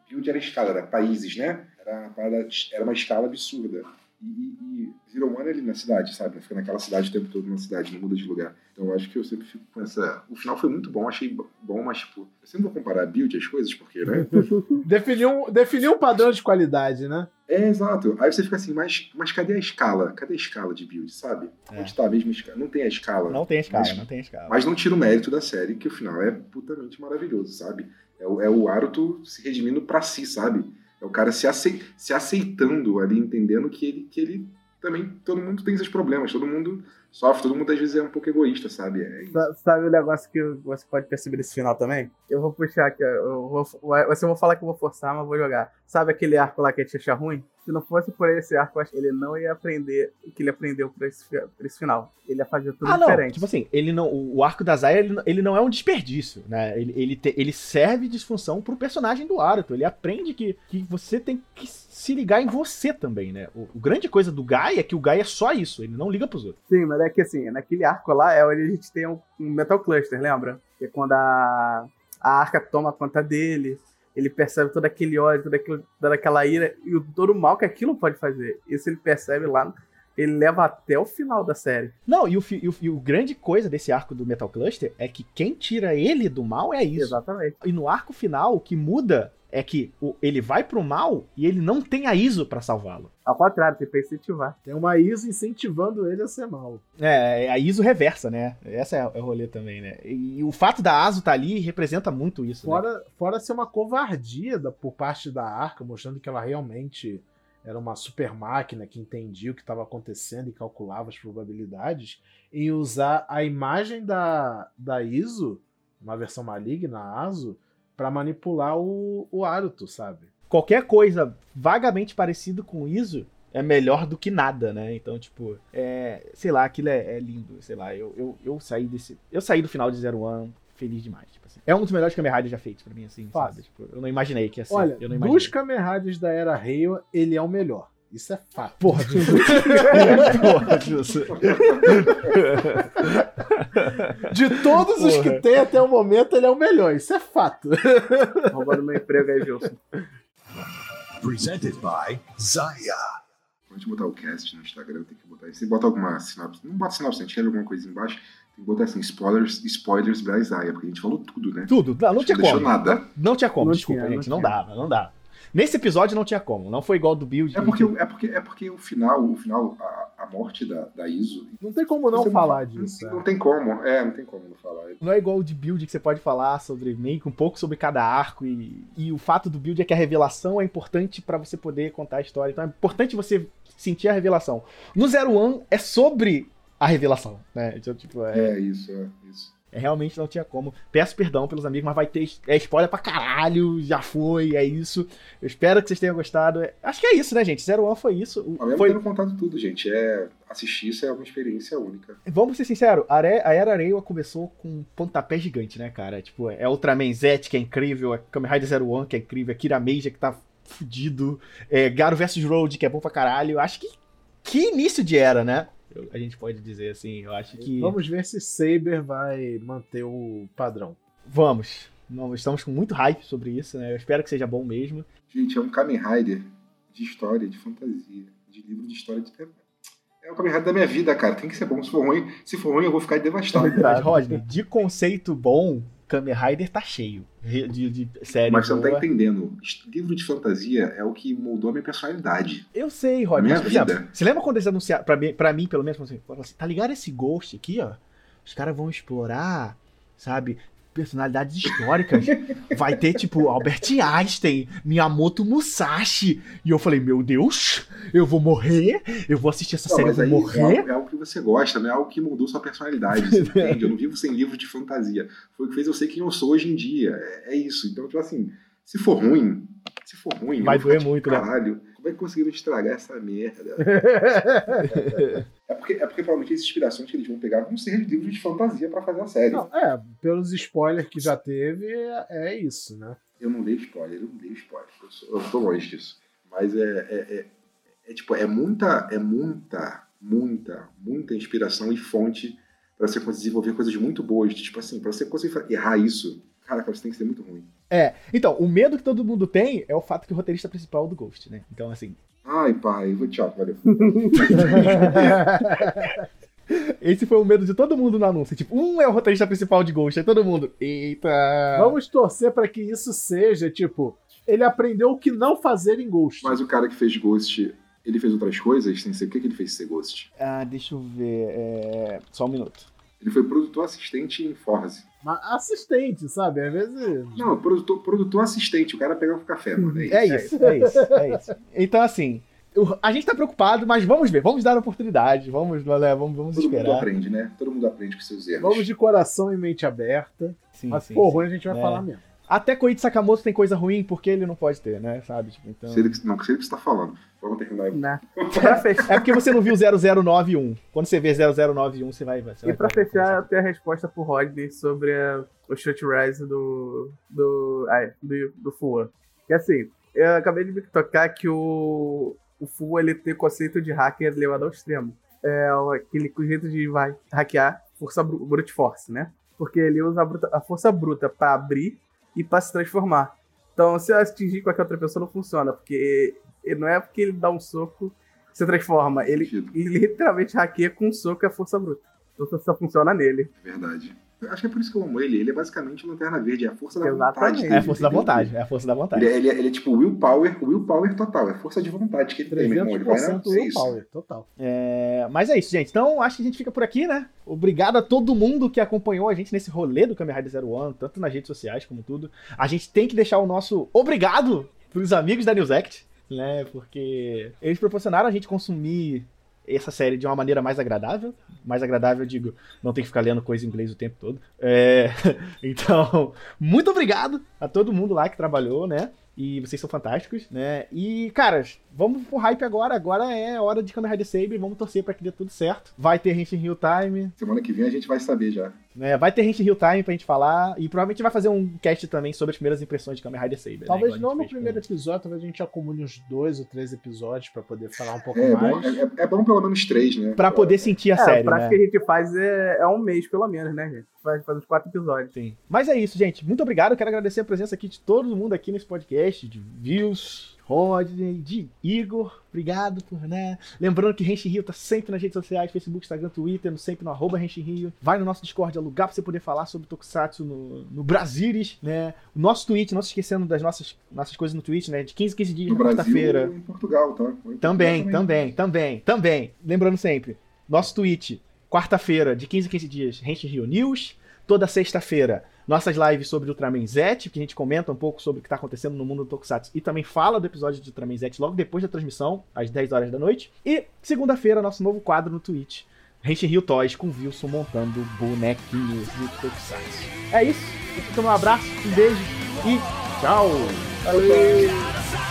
build era escala, era países, né? Era, parada- era uma escala absurda. E, e, Zero One é ali na cidade, sabe? Fica naquela cidade o tempo todo na cidade, não muda de lugar. Então eu acho que eu sempre fico com essa. O final foi muito bom, achei bom, mas, tipo, eu sempre vou comparar build as coisas, porque, né? Definiu, um- definiu um padrão de qualidade, né? É, exato. Aí você fica assim, mas, mas cadê a escala? Cadê a escala de build, sabe? É. Onde tá a mesma escala? Não tem a escala. Não tem escala, Mas- não tem escala. Mas não tira o mérito da série, que o final é putamente maravilhoso, sabe? É o, é o Aruto se redimindo pra si, sabe? É o cara se, acei- se aceitando ali, entendendo que ele, que ele também. Todo mundo tem seus problemas, todo mundo sofre, todo mundo às vezes é um pouco egoísta, sabe? É. Sa- Sabe o negócio que você pode perceber nesse final também? Eu vou puxar aqui, eu vou, vai- você vou falar que eu vou forçar, mas vou jogar. Sabe aquele arco lá que a gente acha ruim? Se não fosse por esse arco, acho que ele não ia aprender o que ele aprendeu pra esse, pra esse final. Ele ia fazer tudo Ah, não. diferente. Tipo assim, ele não, o arco da Zaya, ele, não- ele não é um desperdício, né? Ele, ele, te- ele serve de função pro personagem do Aruto. Ele aprende que, que você tem que se ligar em você também, né? O, o grande coisa do Gai é que o Gai é só isso, ele não liga pros outros. Sim, mas é que assim, naquele arco lá é onde a gente tem um, um Metal Cluster, lembra? Que é quando a, a arca toma conta dele, ele percebe todo aquele ódio, toda, aquilo, toda aquela ira e o, todo o mal que aquilo pode fazer. Isso ele percebe lá, ele leva até o final da série. Não, e o, e o, e o grande coisa desse arco do Metal Cluster é que quem tira ele do mal é isso. Exatamente. E no arco final, o que muda é que o- ele vai pro mal e ele não tem a ISO pra salvá-lo. Ao contrário, tem que incentivar. Tem uma ISO incentivando ele a ser mal. É, é a ISO reversa, né? Essa é, é o rolê também, né? E, o fato da ASO tá ali representa muito isso, né? Fora, fora ser uma covardia da- por parte da Arca, mostrando que ela realmente era uma super máquina que entendia o que estava acontecendo e calculava as probabilidades, em usar a imagem da, da ISO, uma versão maligna, a ASO, para manipular o, o Aruto, sabe? Qualquer coisa vagamente parecido com ISO é melhor do que nada, né? Então, tipo, é, sei lá, aquilo é, é lindo, sei lá, eu, eu, eu saí desse. Eu saí do final de Zero One feliz demais. Tipo assim. É um dos melhores Kamen Riders já feitos pra mim, assim, Fácil. sabe? Tipo, eu não imaginei que ia ser. Olha, eu não imaginei. dos Kamen Riders da Era Reiwa, ele é o melhor. Isso é fato. Porra, Porra, Justo. De todos os que Porra. tem até o momento, ele é o melhor. Isso é fato. Roubando meu emprego aí, Gilson. Presented by Zaya. Antes de botar o cast no Instagram, tem que botar. Se bota alguma sinopse. Não bota sinopse, a gente quer alguma coisa embaixo. Tem que botar assim: spoilers, spoilers da Isaiah, porque a gente falou tudo, né? Tudo. Não, não tinha deixou como. nada. Não tinha como, Não desculpa, tinha, não gente. Não, tinha. dava, não dava. Nesse episódio não tinha como. Não foi igual do Build. É porque, é porque, é porque o final, o final, a, a morte da, da Iso. Não tem como não falar não, disso. Não, é. tem como, é, não tem como não falar. Não é igual o de build que você pode falar sobre meio que um pouco sobre cada arco e, e o fato do build é que a revelação é importante pra você poder contar a história. Então é importante você sentir a revelação. No Zero One é sobre a revelação, né? Então, tipo, é, É isso, é isso. É realmente não tinha como. Peço perdão pelos amigos, mas vai ter é spoiler pra caralho, já foi, é isso. Eu espero que vocês tenham gostado. É- Acho que é isso, né, gente? Zero One foi isso. Mesmo Foi, tendo contado tudo, gente, é assistir isso é uma experiência única. Vamos ser sinceros, a Era Areia começou com um pontapé gigante, né, cara? Tipo, é Ultraman Z que é incrível, é Kamen Rider Zero One que é incrível, é Kira Meija que tá fudido, é Garo vs Road que é bom pra caralho. Acho que que início de era, né? Eu- a gente pode dizer assim, eu acho que Vamos ver se Saber vai manter o padrão. vamos. Não, estamos com muito hype sobre isso, né? Eu espero que seja bom mesmo. Gente, é um Kamen Rider de história, de fantasia, de livro de história de. É o Kamen Rider da minha vida, cara. Tem que ser bom. Se for ruim, se for ruim eu vou ficar devastado. Mas, Rodney, de conceito bom, Kamen Rider tá cheio de, de, série Mas você não tá boa. entendendo. Livro de fantasia é o que moldou a minha personalidade. Eu sei, Rod. minha Mas, por exemplo, vida. você lembra quando eles anunciaram, pra mim, pra mim pelo menos, assim, assim, tá ligado esse Ghost aqui, ó? Os caras vão explorar, sabe, personalidades históricas. Vai ter, tipo, Albert Einstein, Miyamoto Musashi. E eu falei, meu Deus, eu vou morrer, eu vou assistir essa Não, série, eu vou é morrer. é algo que você gosta, não é algo que moldou sua personalidade. Você entende? Eu não vivo sem livro de fantasia. Foi o que fez eu ser quem eu sou hoje em dia. É, é isso. Então, tipo assim, se for ruim, se for ruim, Vai doer muito, né? Caralho, como é que conseguiram estragar essa merda? É porque é porque provavelmente as inspirações que eles vão pegar vão ser livros de fantasia pra fazer a série. Não, é, pelos spoilers que já teve, é, isso, né? Eu não leio spoiler, eu não leio spoiler. Eu, sou, eu tô longe disso. Mas é, é, é, é tipo, é muita, é muita, muita, muita inspiração e fonte pra você desenvolver coisas muito boas. Tipo assim, pra você conseguir errar isso, cara, você tem que ser muito ruim. É, então, o medo que todo mundo tem é o fato que o roteirista principal é o do Ghost, né? Então, assim, Ai, pai, vou tchau, valeu. esse foi o medo de todo mundo no anúncio. Tipo, um é o roteirista principal de Ghost, aí todo mundo, eita. Vamos torcer pra que isso seja, tipo, ele aprendeu o que não fazer em Ghost. Mas o cara que fez Ghost, ele fez outras coisas sem ser. O que, que ele fez sem ser Ghost? Ah, deixa eu ver. É... Só um minuto. Ele foi produtor assistente em Forze. Mas assistente, sabe? Às vezes. Não, produtor, produtor assistente. O cara pegava o café, mano. É isso. É isso, é isso, é isso. Então, assim, a gente tá preocupado, mas vamos ver, vamos dar oportunidade, vamos, né, vamos, vamos Todo mundo esperar. aprende, né? Todo mundo aprende com seus erros. Vamos de coração e mente aberta. Sim, mas, sim, pô, sim. ruim a gente vai É. falar mesmo. Até Koichi Sakamoto tem coisa ruim, porque ele não pode ter, né? Sabe? Tipo, então... Sei que, não, sei do que você tá falando. Vamos terminar aí. É porque você não viu 0091. Quando você vê 0091, você vai. Você e vai pra fechar, eu tenho a resposta pro Rodney sobre a- o Shot Rise do. do. ai, do, do Fua. Que assim, eu acabei de me tocar que o. O Fua ele tem o conceito de hacker levado ao extremo. É o- aquele jeito de vai hackear força bru- brute force, né? Porque ele usa a, bruta- a força bruta pra abrir e pra se transformar. Então, se eu atingir qualquer outra pessoa, não funciona. Porque não é porque ele dá um soco se transforma. Ele, ele literalmente hackeia com um soco a força bruta. Então só funciona nele. É verdade. Acho que é por isso que eu amo ele. Ele é basicamente uma lanterna verde. É a força da Exatamente. vontade. É a força da vontade. É a força da vontade. Ele é, ele, é, ele é tipo willpower, willpower total. É força de vontade que ele tem, meu irmão. Ele vai. 300% É isso. willpower, total. É, mas é isso, gente. Então, acho que a gente fica por aqui, né? Obrigado a todo mundo que acompanhou a gente nesse rolê do Kamen Rider Zero One, tanto nas redes sociais como tudo. A gente tem que deixar o nosso obrigado pros amigos da NewsAct, né? Porque eles proporcionaram a gente consumir essa série de uma maneira mais agradável. Mais agradável, eu digo, não tem que ficar lendo coisa em inglês o tempo todo. É, então, muito obrigado a todo mundo lá que trabalhou, né? E vocês são fantásticos, né? E, caras, vamos pro hype agora. Agora é hora de Kamen Rider Saber. Vamos torcer pra que dê tudo certo. Vai ter Henshin Real Time, Semana que vem a gente vai saber já. né? Vai ter Henshin Real Time pra gente falar. E provavelmente vai fazer um cast também sobre as primeiras impressões de Kamen Rider Saber. né? Talvez a não gente no primeiro com- episódio, talvez a gente acumule uns dois ou três episódios pra poder falar um pouco É, bom, mais. é, é bom pelo menos três, né? Pra poder sentir a é, série, o prático né? que a gente faz é, é um mês, pelo menos, né, gente? Faz, faz uns quatro episódios. Sim. Mas é isso, gente. Muito obrigado. Eu quero agradecer a presença aqui de todo mundo aqui nesse podcast, de Views, Rodney, de Igor. Obrigado por, né? Lembrando que Renshin Rio tá sempre nas redes sociais, Facebook, Instagram, Twitter, no- sempre no arroba Renshin Rio. Vai no nosso Discord, é lugar pra você poder falar sobre Tokusatsu no, no Brasilis, né? O nosso Twitch, não se esquecendo das nossas, nossas coisas no Twitch, né? De 15 em 15 dias, quarta-feira. em Portugal, tá? Em Portugal Também, também, também, também. Lembrando sempre, nosso tweet, quarta-feira, de 15 em 15 dias, Rente Rio News. Toda sexta-feira, nossas lives sobre Ultraman Z, que a gente comenta um pouco sobre o que está acontecendo no mundo do Tokusatsu e também fala do episódio de Ultraman Z logo depois da transmissão, às 10 horas da noite. E segunda-feira, nosso novo quadro no Twitch, Rente Rio Toys, com Wilson montando bonequinhos do Tokusatsu. É isso, então um abraço, um beijo e tchau! 君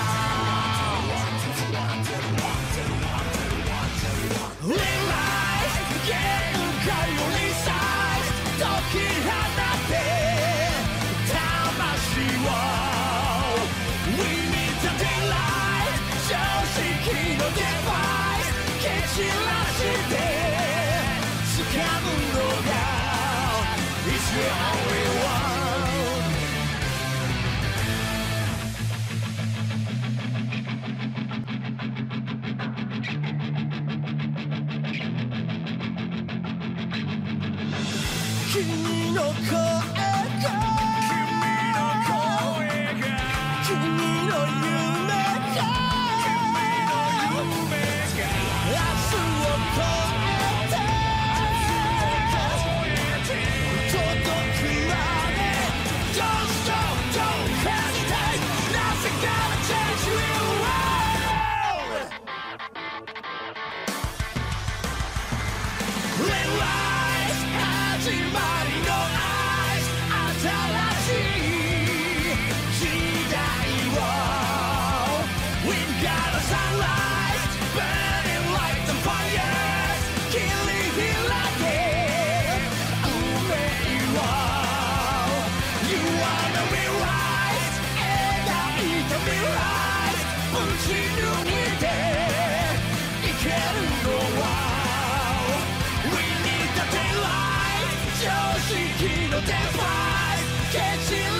Can't you